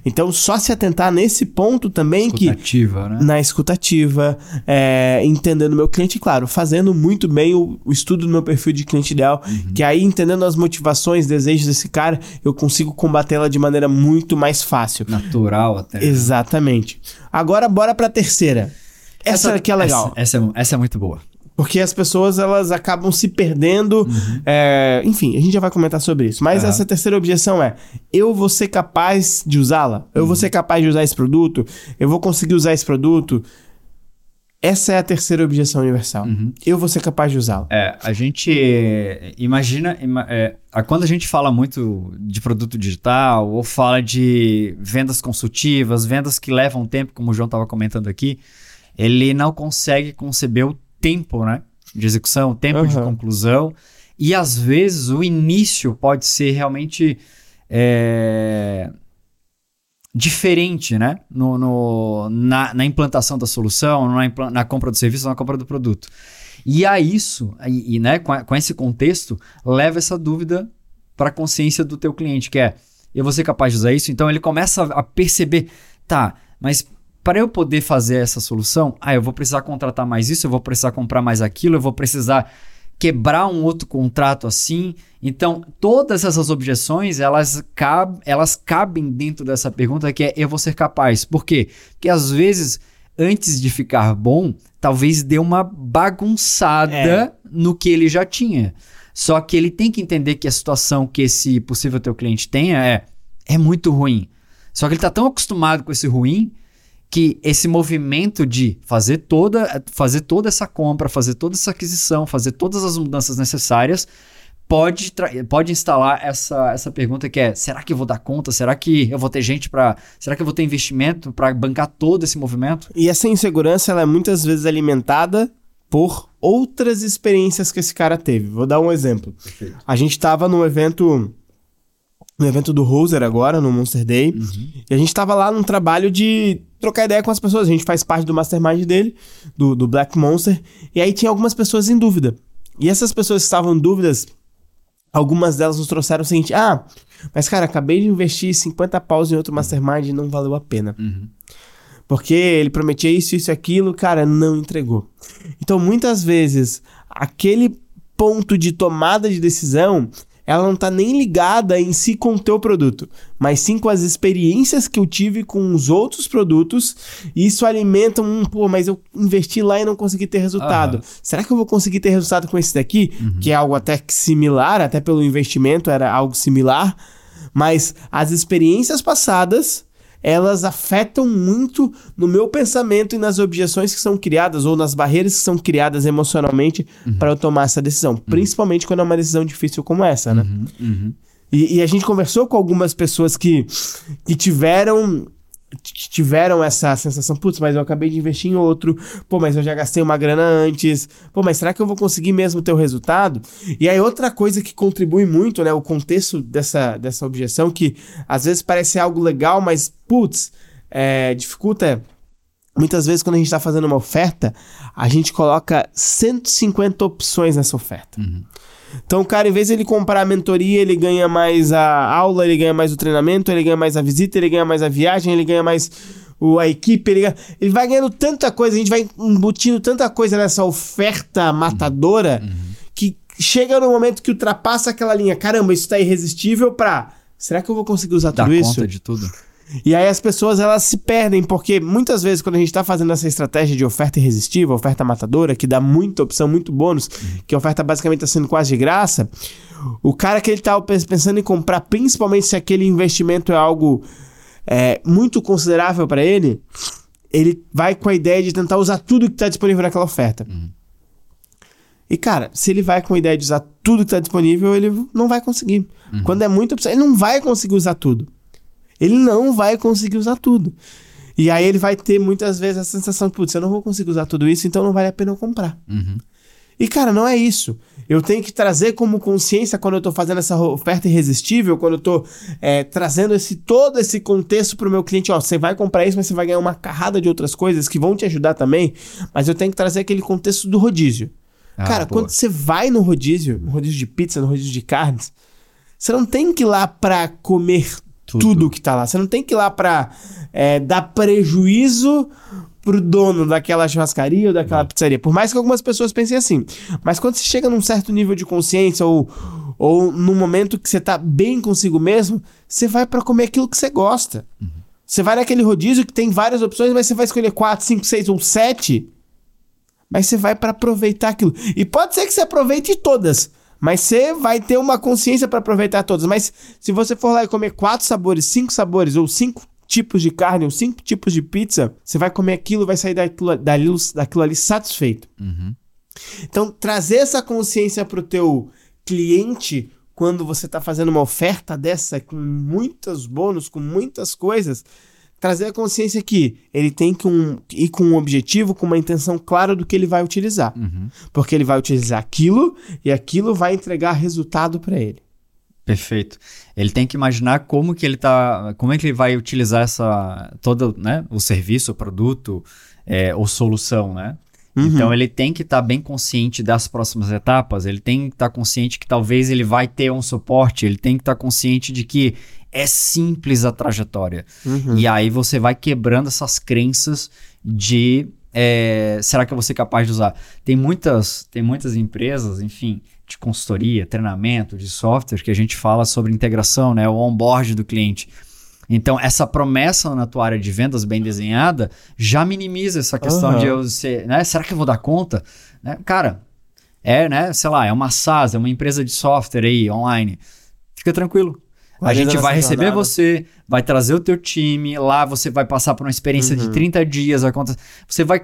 Então, só se atentar nesse ponto também escutativa, que né? na escutativa, é, entendendo o meu cliente, claro, fazendo muito bem o, o, estudo do meu perfil de cliente ideal, uhum. que aí entendendo as motivações, desejos desse cara, eu consigo combatê-la de maneira muito mais fácil, natural até. Exatamente. Agora bora para a terceira. Essa, essa aqui é legal. Essa, essa, é, essa é muito boa. Porque as pessoas elas acabam se perdendo. Uhum. É, enfim, a gente já vai comentar sobre isso. Mas uhum. essa terceira objeção é: eu vou ser capaz de usá-la? Eu uhum. vou ser capaz de usar esse produto? Eu vou conseguir usar esse produto? Essa é a terceira objeção universal. Uhum. Eu vou ser capaz de usá-la. É, a gente imagina. É, quando a gente fala muito de produto digital, ou fala de vendas consultivas, vendas que levam tempo, como o João estava comentando aqui, ele não consegue conceber o tempo né, de execução, tempo uhum. de conclusão. E às vezes o início pode ser realmente é, diferente né? no, no na, na, implantação da solução, na, na, compra do serviço, na compra do produto. E a isso, e, e né, com, a, com esse contexto, leva essa dúvida para a consciência do teu cliente, que é, eu vou ser capaz de usar isso? Então ele começa a perceber, tá, mas para eu poder fazer essa solução, ah, eu vou precisar contratar mais isso, eu vou precisar comprar mais aquilo, eu vou precisar quebrar um outro contrato assim. Então, todas essas objeções, elas, cab elas cabem dentro dessa pergunta que é eu vou ser capaz. Por quê? Porque às vezes, antes de ficar bom, talvez dê uma bagunçada é. no que ele já tinha. Só que ele tem que entender que a situação que esse possível teu cliente tenha é, é muito ruim. Só que ele está tão acostumado com esse ruim que esse movimento de fazer toda, fazer toda essa compra, fazer toda essa aquisição, fazer todas as mudanças necessárias pode, pode instalar essa, essa pergunta que é: será que eu vou dar conta? Será que eu vou ter gente para. Será que eu vou ter investimento para bancar todo esse movimento? E essa insegurança ela é muitas vezes alimentada por outras experiências que esse cara teve. Vou dar um exemplo. Perfeito. A gente estava no evento no evento do Roser agora, no Monster Day. Uhum. E a gente tava lá num trabalho de trocar ideia com as pessoas. A gente faz parte do mastermind dele, do, do Black Monster. E aí tinha algumas pessoas em dúvida. E essas pessoas que estavam em dúvidas, algumas delas nos trouxeram o seguinte: Ah, mas cara, acabei de investir 50 paus em outro mastermind e não valeu a pena. Uhum. Porque ele prometia isso, isso e aquilo, cara, não entregou. Então, muitas vezes, aquele ponto de tomada de decisão ela não tá nem ligada em si com o teu produto, mas sim com as experiências que eu tive com os outros produtos, e isso alimenta um, pô, mas eu investi lá e não consegui ter resultado. Uhum. Será que eu vou conseguir ter resultado com esse daqui? Uhum. Que é algo até similar, até pelo investimento era algo similar, mas as experiências passadas elas afetam muito no meu pensamento e nas objeções que são criadas ou nas barreiras que são criadas emocionalmente uhum. para eu tomar essa decisão. Uhum. Principalmente quando é uma decisão difícil como essa, né? Uhum. uhum. E, e, a gente conversou com algumas pessoas que, que tiveram tiveram essa sensação, putz, mas eu acabei de investir em outro, pô, mas eu já gastei uma grana antes, pô, mas será que eu vou conseguir mesmo ter o resultado? E aí outra coisa que contribui muito, né, o contexto dessa, dessa objeção, que às vezes parece algo legal, mas, putz, é, dificulta Muitas vezes, quando a gente está fazendo uma oferta, a gente coloca 150 opções nessa oferta. Uhum. Então, o cara, em vez de ele comprar a mentoria, ele ganha mais a aula, ele ganha mais o treinamento, ele ganha mais a visita, ele ganha mais a viagem, ele ganha mais o, a equipe, ele, ganha, ele vai ganhando tanta coisa, a gente vai embutindo tanta coisa nessa oferta matadora uhum. que chega no momento que ultrapassa aquela linha. Caramba, isso tá irresistível pra. Será que eu vou conseguir usar Dá tudo isso? conta de tudo. E aí as pessoas elas se perdem, porque muitas vezes quando a gente está fazendo essa estratégia de oferta irresistível, oferta matadora, que dá muita opção, muito bônus, que a oferta basicamente está sendo quase de graça, o cara que ele está pensando em comprar, principalmente se aquele investimento é algo é, muito considerável para ele, ele vai com a ideia de tentar usar tudo que está disponível naquela oferta. Uhum. E, cara, se ele vai com a ideia de usar tudo que está disponível, ele não vai conseguir. Uhum. Quando é muita opção, ele não vai conseguir usar tudo ele não vai conseguir usar tudo. E aí ele vai ter muitas vezes a sensação de, putz, eu não vou conseguir usar tudo isso, então não vale a pena eu comprar. Uhum. E cara, não é isso. Eu tenho que trazer como consciência quando eu tô fazendo essa oferta irresistível, quando eu tô é, trazendo esse todo esse contexto pro meu cliente, ó, você vai comprar isso, mas você vai ganhar uma carrada de outras coisas que vão te ajudar também, mas eu tenho que trazer aquele contexto do rodízio. Ah, cara, boa. quando você vai no rodízio, no rodízio de pizza, no rodízio de carnes, você não tem que ir lá pra comer tudo. tudo que tá lá. Você não tem que ir lá pra é, dar prejuízo pro dono daquela churrascaria ou daquela não. pizzaria. Por mais que algumas pessoas pensem assim. Mas quando você chega num certo nível de consciência ou, ou num momento que você tá bem consigo mesmo, você vai para comer aquilo que você gosta. Uhum. Você vai naquele rodízio que tem várias opções, mas você vai escolher 4, 5, 6 ou 7. Mas você vai para aproveitar aquilo. E pode ser que você aproveite todas. Mas você vai ter uma consciência para aproveitar todas. Mas se você for lá e comer quatro sabores, cinco sabores ou cinco tipos de carne ou cinco tipos de pizza, você vai comer aquilo, vai sair daquilo, daquilo, daquilo ali satisfeito. Uhum. Então, trazer essa consciência para o teu cliente quando você está fazendo uma oferta dessa com muitos bônus, com muitas coisas, trazer a consciência que ele tem que um, ir com um objetivo, com uma intenção clara do que ele vai utilizar. Uhum. Porque ele vai utilizar aquilo e aquilo vai entregar resultado para ele. Perfeito. Ele tem que imaginar como que ele tá, como é que ele vai utilizar essa todo, né, o serviço, o produto é, ou solução, né? Uhum. Então ele tem que estar tá bem consciente das próximas etapas, ele tem que estar tá consciente que talvez ele vai ter um suporte, ele tem que estar tá consciente de que é simples a trajetória. Uhum. E aí você vai quebrando essas crenças de é, será que eu vou ser capaz de usar? Tem muitas, tem muitas empresas, enfim, de consultoria, treinamento, de software que a gente fala sobre integração, né, o onboard do cliente. Então, essa promessa na tua área de vendas bem desenhada já minimiza essa questão uhum. de eu ser, né? Será que eu vou dar conta? Né? Cara, é, né? Sei lá, é uma SaaS, é uma empresa de software aí, online. Fica tranquilo a gente vai receber jornada. você, vai trazer o teu time, lá você vai passar por uma experiência uhum. de 30 dias, vai contar, você vai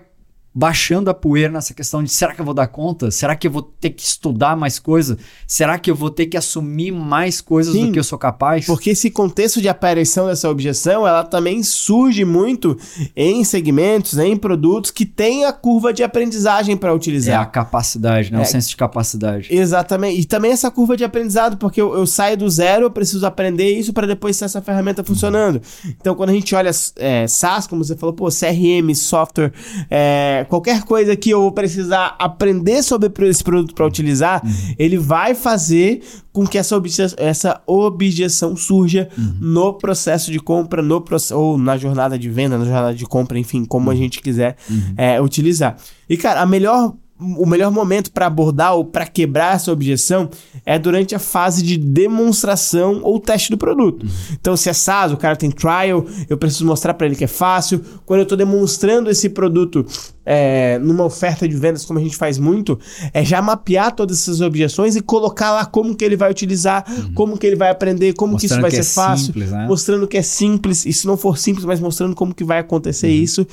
baixando a poeira nessa questão de será que eu vou dar conta? Será que eu vou ter que estudar mais coisa? Será que eu vou ter que assumir mais coisas Sim, do que eu sou capaz? Porque esse contexto de aparição dessa objeção, ela também surge muito em segmentos, em produtos que têm a curva de aprendizagem para utilizar. É a capacidade, né? É, o senso de capacidade. Exatamente. E também essa curva de aprendizado, porque eu, eu saio do zero, eu preciso aprender isso para depois ter essa ferramenta funcionando. Então, quando a gente olha é, SaaS, como você falou, pô, CRM, software, é, qualquer coisa que eu vou precisar aprender sobre esse produto para utilizar, uhum. ele vai fazer com que essa objeção, essa objeção surja uhum. no processo de compra, no ou na jornada de venda, na jornada de compra, enfim, como uhum. a gente quiser uhum. é, utilizar. E, cara, a melhor o melhor momento para abordar ou para quebrar essa objeção é durante a fase de demonstração ou teste do produto. Uhum. Então, se é SaaS, o cara tem trial, eu preciso mostrar para ele que é fácil. Quando eu estou demonstrando esse produto é, numa oferta de vendas, como a gente faz muito, é já mapear todas essas objeções e colocar lá como que ele vai utilizar, uhum. como que ele vai aprender, como mostrando que isso vai ser é fácil, simples, né? mostrando que é simples, e se não for simples, mas mostrando como que vai acontecer uhum. isso.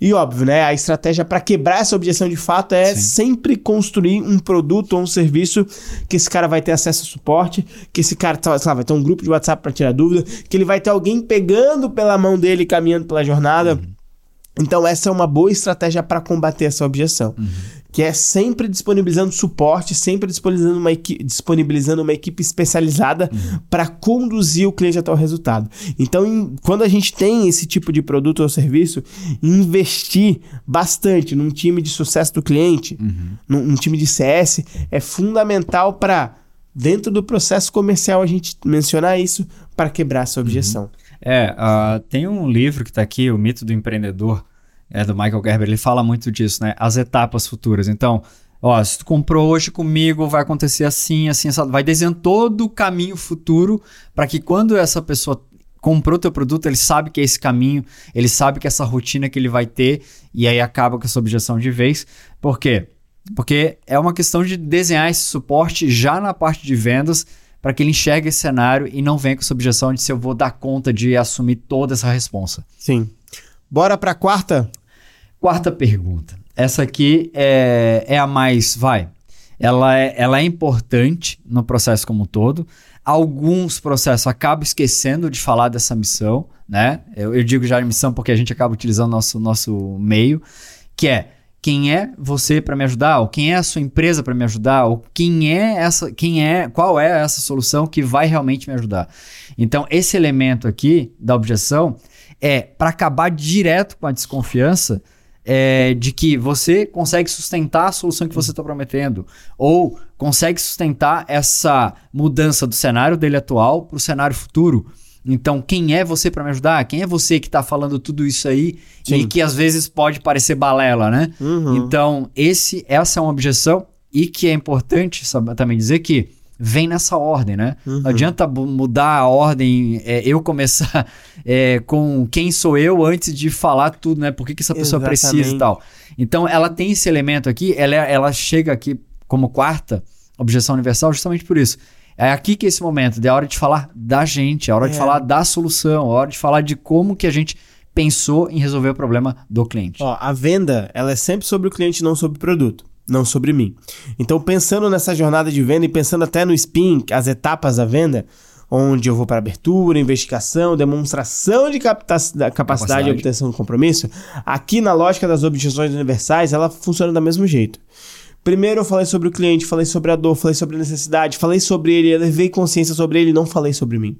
E óbvio, né? A estratégia para quebrar essa objeção de fato é Sim. sempre construir um produto ou um serviço que esse cara vai ter acesso a suporte, que esse cara lá, vai ter um grupo de WhatsApp para tirar dúvida, que ele vai ter alguém pegando pela mão dele caminhando pela jornada. Uhum. Então, essa é uma boa estratégia para combater essa objeção. Uhum que é sempre disponibilizando suporte, sempre disponibilizando uma, equi disponibilizando uma equipe especializada uhum. para conduzir o cliente até o resultado. Então, em, quando a gente tem esse tipo de produto ou serviço, investir bastante num time de sucesso do cliente, uhum. num, num time de CS, é fundamental para, dentro do processo comercial, a gente mencionar isso para quebrar essa objeção. Uhum. É, uh, tem um livro que está aqui, O Mito do Empreendedor, é do Michael Gerber, ele fala muito disso, né? As etapas futuras. Então, ó, se tu comprou hoje comigo, vai acontecer assim, assim, assim vai desenhando todo o caminho futuro para que quando essa pessoa comprou teu produto, ele sabe que é esse caminho, ele sabe que é essa rotina que ele vai ter e aí acaba com essa objeção de vez. Por quê? Porque é uma questão de desenhar esse suporte já na parte de vendas para que ele enxergue esse cenário e não venha com essa objeção de se eu vou dar conta de assumir toda essa responsa. Sim. Bora para a quarta? Quarta pergunta. Essa aqui é, é a mais, vai. Ela é, ela é importante no processo como um todo. Alguns processos acabam esquecendo de falar dessa missão, né? Eu, eu digo já missão porque a gente acaba utilizando nosso nosso meio, que é quem é você para me ajudar, ou quem é a sua empresa para me ajudar, ou quem é essa, quem é, qual é essa solução que vai realmente me ajudar. Então, esse elemento aqui da objeção é para acabar direto com a desconfiança é, de que você consegue sustentar a solução que você está prometendo, ou consegue sustentar essa mudança do cenário dele atual para o cenário futuro. Então, quem é você para me ajudar? Quem é você que está falando tudo isso aí Sim. e que às vezes pode parecer balela, né? Uhum. Então, esse, essa é uma objeção e que é importante sabe, também dizer que vem nessa ordem, né? Uhum. Não adianta mudar a ordem, é, eu começar é, com quem sou eu antes de falar tudo, né? Por que, que essa pessoa Exatamente. precisa e tal. Então, ela tem esse elemento aqui, ela, ela chega aqui como quarta objeção universal justamente por isso. É aqui que é esse momento, é a hora de falar da gente, é a hora é. de falar da solução, é a hora de falar de como que a gente pensou em resolver o problema do cliente. Ó, a venda, ela é sempre sobre o cliente, não sobre o produto não sobre mim. Então, pensando nessa jornada de venda e pensando até no SPIN, as etapas da venda, onde eu vou para abertura, investigação, demonstração de capacidade, capacidade e obtenção do compromisso, aqui na lógica das objeções universais, ela funciona do mesmo jeito. Primeiro eu falei sobre o cliente, falei sobre a dor, falei sobre a necessidade, falei sobre ele, levei consciência sobre ele, não falei sobre mim.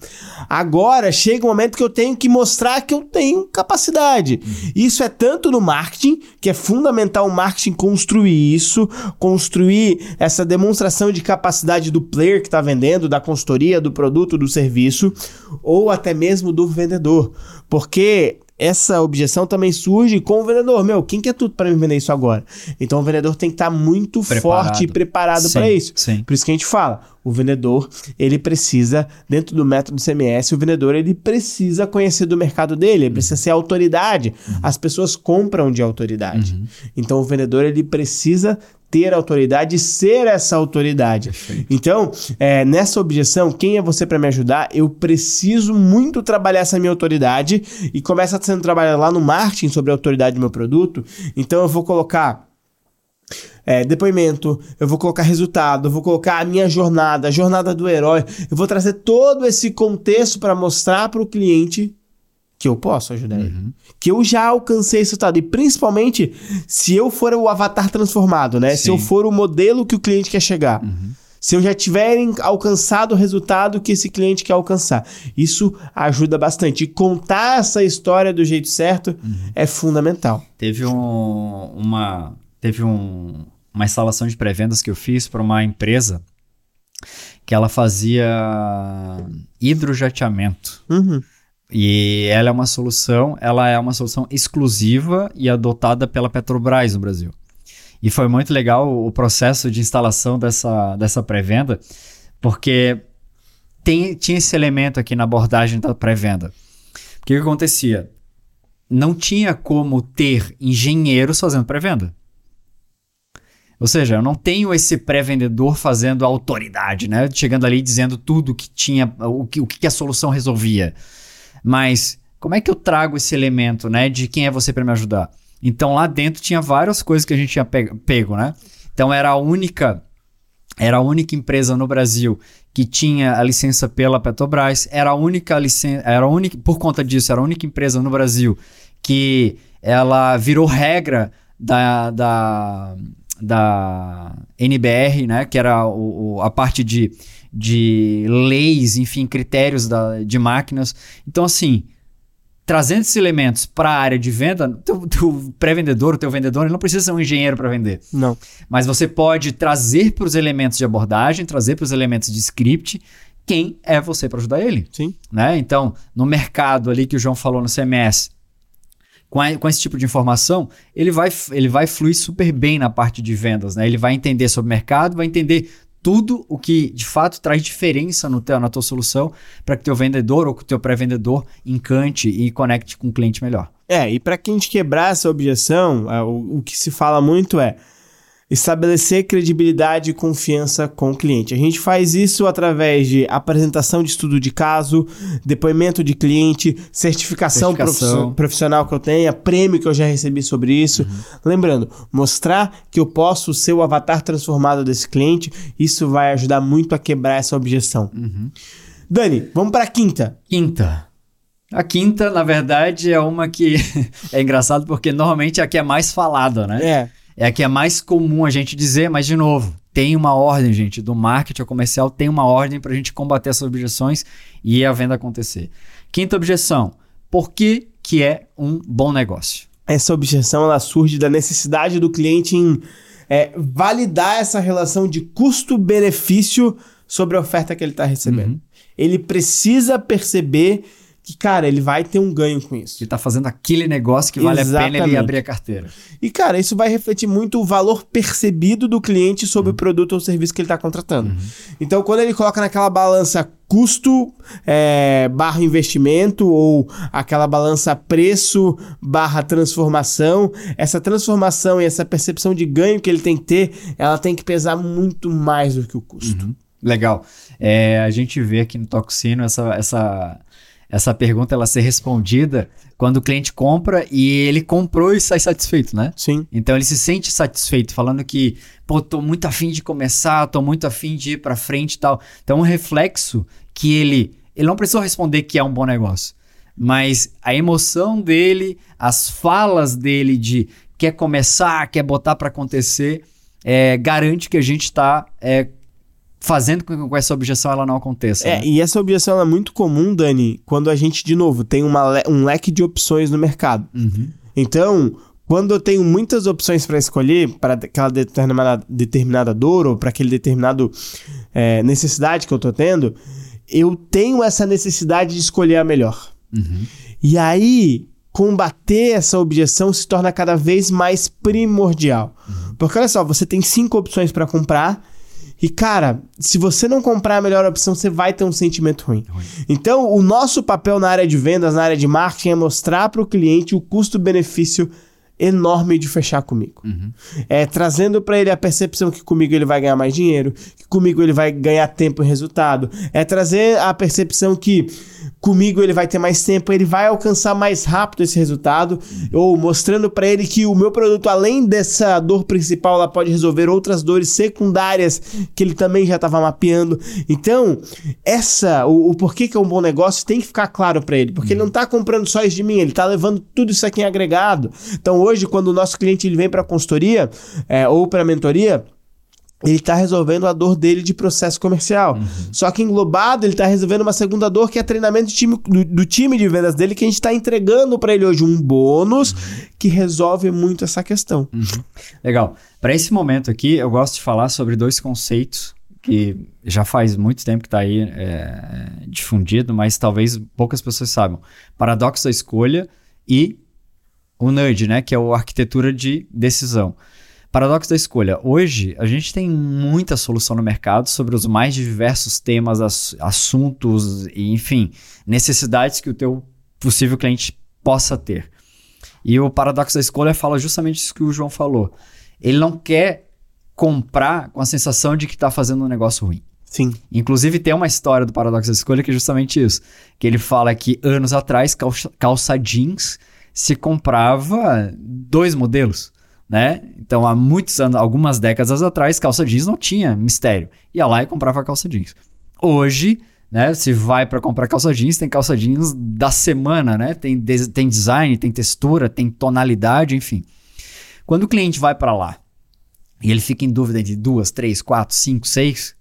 Agora chega o um momento que eu tenho que mostrar que eu tenho capacidade. Uhum. Isso é tanto no marketing, que é fundamental o marketing construir isso, construir essa demonstração de capacidade do player que está vendendo, da consultoria, do produto, do serviço, ou até mesmo do vendedor. Porque essa objeção também surge com o vendedor. Meu, quem quer tudo para me vender isso agora? Então o vendedor tem que estar tá muito preparado. forte e preparado para isso. Sim. Por isso que a gente fala, o vendedor, ele precisa, dentro do método CMS, o vendedor ele precisa conhecer do mercado dele, ele precisa ser autoridade. Uhum. As pessoas compram de autoridade. Uhum. Então o vendedor ele precisa ter autoridade e ser essa autoridade. Perfeito. Então, é, nessa objeção, quem é você para me ajudar? Eu preciso muito trabalhar essa minha autoridade e começa sendo trabalhado lá no marketing sobre a autoridade do meu produto. Então, eu vou colocar é, depoimento, eu vou colocar resultado, eu vou colocar a minha jornada, a jornada do herói. Eu vou trazer todo esse contexto para mostrar para o cliente que eu posso ajudar ele. Que eu já alcancei esse resultado. E principalmente se eu for o avatar transformado, né? Se Sim. eu for o modelo que o cliente quer chegar. Se eu já tiver alcançado o resultado que esse cliente quer alcançar. Isso ajuda bastante. E contar essa história do jeito certo é fundamental. Teve um, uma, teve um, uma instalação de pré-vendas que eu fiz para uma empresa que ela fazia hidrojateamento. Uhum. E ela é uma solução, ela é uma solução exclusiva e adotada pela Petrobras no Brasil. E foi muito legal o processo de instalação dessa, dessa pré-venda, porque tem, tinha esse elemento aqui na abordagem da pré-venda. O que, que acontecia? Não tinha como ter engenheiros fazendo pré-venda. Ou seja, eu não tenho esse pré-vendedor fazendo autoridade, né? Chegando ali dizendo tudo que tinha, o que, o que a solução resolvia. Mas como é que eu trago esse elemento, né? De quem é você para me ajudar? Então lá dentro tinha várias coisas que a gente tinha pe- pego, né? Então era a única era a única empresa no Brasil que tinha a licença pela Petrobras, era a única licença, era a única, por conta disso, era a única empresa no Brasil que ela virou regra da, da, da NBR, né, que era o, o- a parte de, de leis, enfim, critérios da, de máquinas. Então, assim, trazendo esses elementos para a área de venda, o teu, teu pré-vendedor, o teu vendedor, ele não precisa ser um engenheiro para vender. Não. Mas você pode trazer para os elementos de abordagem, trazer para os elementos de script quem é você para ajudar ele. Sim. Né? Então, no mercado ali que o João falou no CMS, com, a- com esse tipo de informação, ele vai, ele vai fluir super bem na parte de vendas. Né? Ele vai entender sobre o mercado, vai entender tudo o que de fato traz diferença no teu, na tua solução para que teu vendedor ou que teu pré-vendedor encante e conecte com o cliente melhor. É, e para que a gente quebrar essa objeção, é, o, o que se fala muito é estabelecer credibilidade e confiança com o cliente. A gente faz isso através de apresentação de estudo de caso, depoimento de cliente, certificação, Certificação. profi- profissional que eu tenha, prêmio que eu já recebi sobre isso. Lembrando, mostrar que eu posso ser o avatar transformado desse cliente, isso vai ajudar muito a quebrar essa objeção. Dani, vamos para a quinta. Quinta. A quinta, na verdade, é uma que é engraçado porque normalmente é a que é mais falada, né? É. É a que é mais comum a gente dizer, mas de novo, tem uma ordem, gente, do marketing ao comercial tem uma ordem para a gente combater essas objeções e a venda acontecer. Quinta objeção, por que, que é um bom negócio? essa objeção ela surge da necessidade do cliente em é, validar essa relação de custo-benefício sobre a oferta que ele está recebendo. Ele precisa perceber que, cara, ele vai ter um ganho com isso. Ele está fazendo aquele negócio que vale a pena ele Exatamente. abrir a carteira. E, cara, isso vai refletir muito o valor percebido do cliente sobre o produto ou serviço que ele está contratando. Então, quando ele coloca naquela balança custo é, barra investimento ou aquela balança preço barra transformação, essa transformação e essa percepção de ganho que ele tem que ter, ela tem que pesar muito mais do que o custo. Legal. É, a gente vê aqui no Toxino essa, essa, essa pergunta ela ser respondida quando o cliente compra e ele comprou e sai satisfeito, né? Sim. Então ele se sente satisfeito, falando que, pô, tô muito afim de começar, tô muito afim de ir pra frente e tal. Então um reflexo que ele, ele não precisou responder que é um bom negócio, mas a emoção dele, as falas dele de quer começar, quer botar pra acontecer, é, garante que a gente tá é, fazendo com que essa objeção ela não aconteça. É, né? e essa objeção é muito comum, Dani, quando a gente, de novo, tem le- um leque de opções no mercado. Uhum. Então, quando eu tenho muitas opções para escolher para aquela determinada, determinada dor ou para aquele determinado é, necessidade que eu tô tendo, eu tenho essa necessidade de escolher a melhor. Uhum. E aí, combater essa objeção se torna cada vez mais primordial. Porque olha só, você tem cinco opções para comprar. E cara, se você não comprar a melhor opção, você vai ter um sentimento ruim. Ruim. Então, o nosso papel na área de vendas, na área de marketing, é mostrar para o cliente o custo-benefício enorme de fechar comigo. Uhum. É, trazendo para ele a percepção que comigo ele vai ganhar mais dinheiro, que comigo ele vai ganhar tempo e resultado. É trazer a percepção que comigo ele vai ter mais tempo, ele vai alcançar mais rápido esse resultado, ou mostrando para ele que o meu produto, além dessa dor principal, ela pode resolver outras dores secundárias que ele também já estava mapeando. Então, essa, o, o, porquê que é um bom negócio tem que ficar claro para ele, porque ele não está comprando só isso de mim, ele está levando tudo isso aqui em agregado. Então, hoje, quando o nosso cliente ele vem para consultoria é, ou para mentoria, ele está resolvendo a dor dele de processo comercial. Uhum. Só que englobado, ele está resolvendo uma segunda dor que é treinamento do time, do, do time de vendas dele, que a gente está entregando para ele hoje um bônus uhum. que resolve muito essa questão. Uhum. Legal. Para esse momento aqui, eu gosto de falar sobre dois conceitos que já faz muito tempo que está aí é, difundido, mas talvez poucas pessoas saibam. Paradoxo da escolha e o nudge, né, que é a arquitetura de decisão. Paradoxo da escolha. Hoje, a gente tem muita solução no mercado sobre os mais diversos temas, ass assuntos e, enfim, necessidades que o teu possível cliente possa ter. E o paradoxo da escolha fala justamente isso que o João falou. Ele não quer comprar com a sensação de que está fazendo um negócio ruim. Sim. Inclusive, tem uma história do paradoxo da escolha que é justamente isso. Que ele fala que anos atrás, calça, calça jeans se comprava dois modelos né? Então, há muitos anos, algumas décadas atrás, calça jeans não tinha mistério. Ia lá e comprava calça jeans. Hoje, né, se vai para comprar calça jeans, tem calça jeans da semana, né? Tem, de, tem design, tem textura, tem tonalidade, enfim. Quando o cliente vai para lá e ele fica em dúvida de duas, três, quatro, cinco, seis,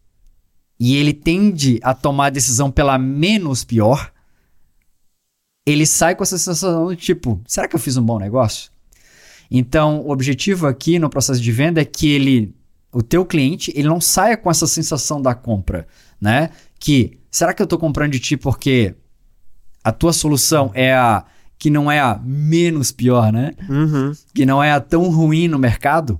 e ele tende a tomar a decisão pela menos pior, ele sai com essa sensação de tipo, será que eu fiz um bom negócio? Então, o objetivo aqui no processo de venda é que ele, o teu cliente, ele não saia com essa sensação da compra, né? Que será que eu estou comprando de ti porque a tua solução é a que não é a menos pior, né? Uhum. Que não é a tão ruim no mercado.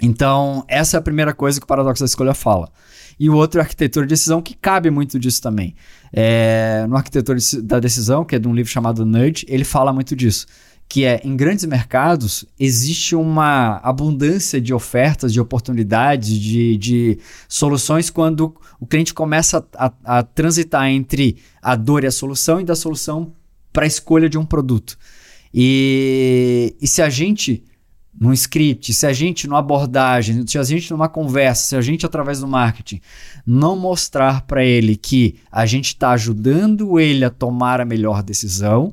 Então, essa é a primeira coisa que o Paradoxo da Escolha fala. E o outro é a arquitetura de decisão, que cabe muito disso também. É, no Arquitetura da Decisão, que é de um livro chamado Nudge, ele fala muito disso que é em grandes mercados existe uma abundância de ofertas, de oportunidades, de, de soluções quando o cliente começa a, a, transitar entre a dor e a solução e da solução para a escolha de um produto. E, e se a gente, num script, se a gente numa abordagem, se a gente numa conversa, se a gente através do marketing não mostrar para ele que a gente está ajudando ele a tomar a melhor decisão,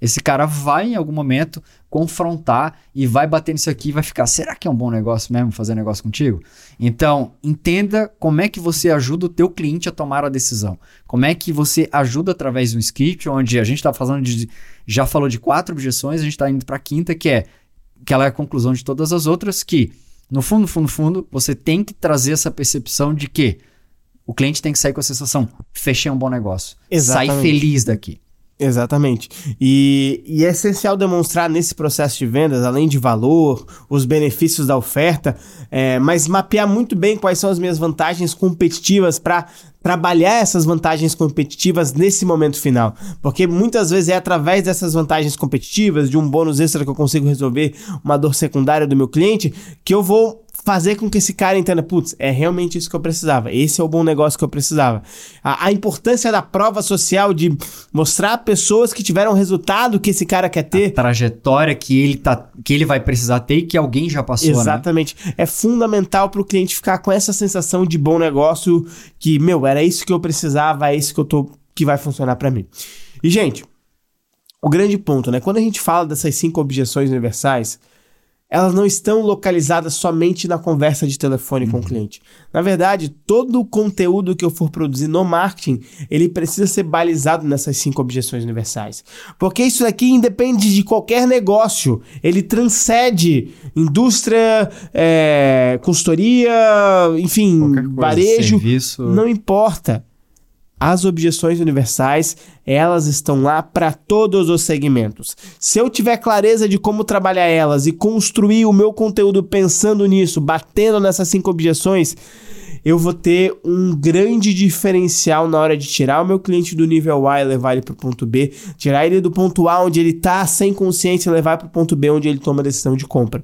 esse cara vai em algum momento confrontar e vai bater nisso aqui e vai ficar: será que é um bom negócio mesmo fazer negócio contigo? Então, entenda como é que você ajuda o teu cliente a tomar a decisão. Como é que você ajuda através de um script, onde a gente está falando de. Já falou de quatro objeções, a gente está indo para a quinta, que é que ela é a conclusão de todas as outras, que, no fundo, fundo, fundo, você tem que trazer essa percepção de que o cliente tem que sair com a sensação: fechei um bom negócio. Exatamente. Sai feliz daqui. Exatamente. E, e, é essencial demonstrar nesse processo de vendas, além de valor, os benefícios da oferta, é, mas mapear muito bem quais são as minhas vantagens competitivas para trabalhar essas vantagens competitivas nesse momento final. Porque muitas vezes é através dessas vantagens competitivas, de um bônus extra que eu consigo resolver uma dor secundária do meu cliente, que eu vou fazer com que esse cara entenda, putz, é realmente isso que eu precisava, esse é o bom negócio que eu precisava. A, a importância da prova social de mostrar pessoas que tiveram resultado que esse cara quer ter. A trajetória que ele, tá, que ele vai precisar ter e que alguém já passou, né? Exatamente. Né? É fundamental para o cliente ficar com essa sensação de bom negócio que, meu, era isso que eu precisava, é isso que eu tô que vai funcionar para mim. E, gente, o grande ponto, né? Quando a gente fala dessas cinco objeções universais, elas não estão localizadas somente na conversa de telefone uhum. com o uhum. cliente. Na verdade, todo o conteúdo que eu for produzir no marketing, ele precisa ser balizado nessas cinco objeções universais. Porque isso aqui independe de qualquer negócio. Ele transcende indústria, é, consultoria, enfim, varejo. Serviço. Não importa. As objeções universais, elas estão lá para todos os segmentos. Se eu tiver clareza de como trabalhar elas e construir o meu conteúdo pensando nisso, batendo nessas cinco objeções, eu vou ter um grande diferencial na hora de tirar o meu cliente do nível A e levar ele para o ponto B, tirar ele do ponto A onde ele está sem consciência e levar para o ponto B onde ele toma a decisão de compra.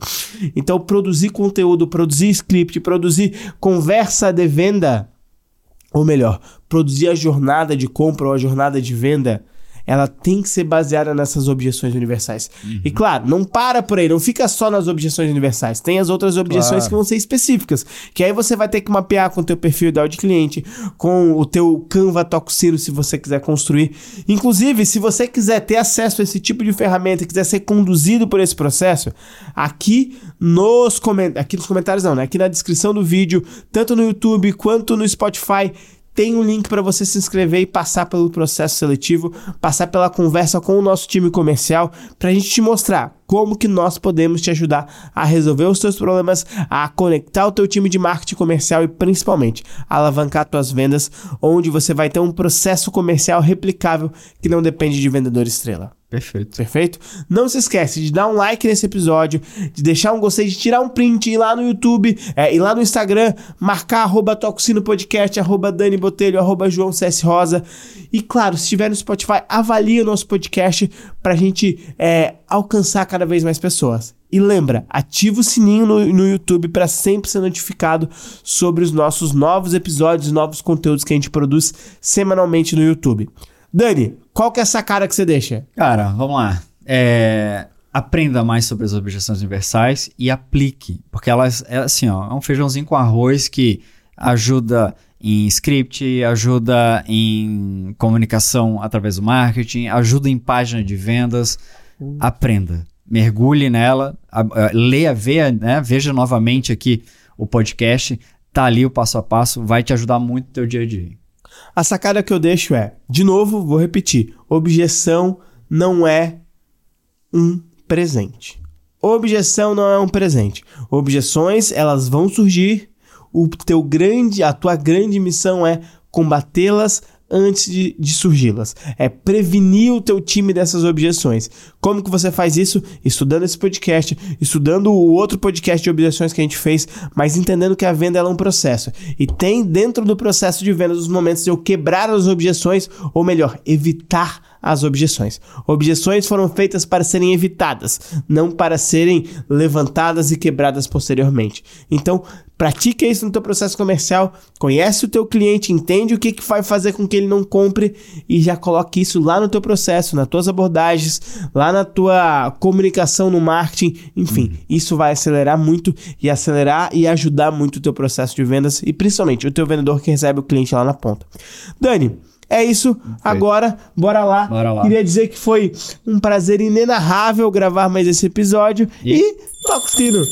Então, produzir conteúdo, produzir script, produzir conversa de venda, ou melhor, produzir a jornada de compra ou a jornada de venda ela tem que ser baseada nessas objeções universais. Uhum. E claro, não para por aí, não fica só nas objeções universais. Tem as outras objeções claro. que vão ser específicas, que aí você vai ter que mapear com o teu perfil ideal de cliente, com o teu Canva Toxino, se você quiser construir. Inclusive, se você quiser ter acesso a esse tipo de ferramenta, quiser ser conduzido por esse processo, aqui nos, coment... aqui nos comentários não, né? Aqui na descrição do vídeo, tanto no YouTube quanto no Spotify, tem um link para você se inscrever e passar pelo processo seletivo, passar pela conversa com o nosso time comercial, para a gente te mostrar como que nós podemos te ajudar a resolver os seus problemas, a conectar o teu time de marketing comercial e principalmente alavancar tuas vendas, onde você vai ter um processo comercial replicável que não depende de vendedor estrela. Perfeito. Perfeito? Não se esquece de dar um like nesse episódio, de deixar um gostei, de tirar um print, ir lá no YouTube, é, ir lá no Instagram, marcar arroba Toxino Podcast, arroba Dani Botelho, arroba João CS Rosa. E claro, se estiver no Spotify, avalie o nosso podcast pra gente é, alcançar cada vez mais pessoas. E lembra, ativa o sininho no, no YouTube para sempre ser notificado sobre os nossos novos episódios, novos conteúdos que a gente produz semanalmente no YouTube. Dani, qual que é essa cara que você deixa? Cara, vamos lá. É, aprenda mais sobre as objeções universais e aplique, porque elas é assim, ó, é um feijãozinho com arroz que ajuda em script, ajuda em comunicação através do marketing, ajuda em página de vendas. Aprenda, mergulhe nela, a, a, leia, veja, né, veja novamente aqui o podcast, tá ali o passo a passo, vai te ajudar muito no teu dia a dia. A sacada que eu deixo é, de novo, vou repetir: objeção não é um presente. Objeção não é um presente. Objeções, elas vão surgir. O teu grande, a tua grande missão é combatê-las antes de, de surgi-las. É prevenir o teu time dessas objeções. Como que você faz isso? Estudando esse podcast, estudando o outro podcast de objeções que a gente fez, mas entendendo que a venda é um processo. E tem dentro do processo de venda os momentos de eu quebrar as objeções, ou melhor, evitar as objeções. Objeções foram feitas para serem evitadas, não para serem levantadas e quebradas posteriormente. Então, pratica isso no teu processo comercial, conhece o teu cliente, entende o que, que vai fazer com que ele não compre e já coloque isso lá no teu processo, nas tuas abordagens, lá na tua comunicação no marketing, enfim, uhum. isso vai acelerar muito e acelerar e ajudar muito o teu processo de vendas e principalmente o teu vendedor que recebe o cliente lá na ponta. Dani, é isso. Perfeito. Agora, bora lá. bora lá. Queria dizer que foi um prazer inenarrável gravar mais esse episódio. E, e toca o sino.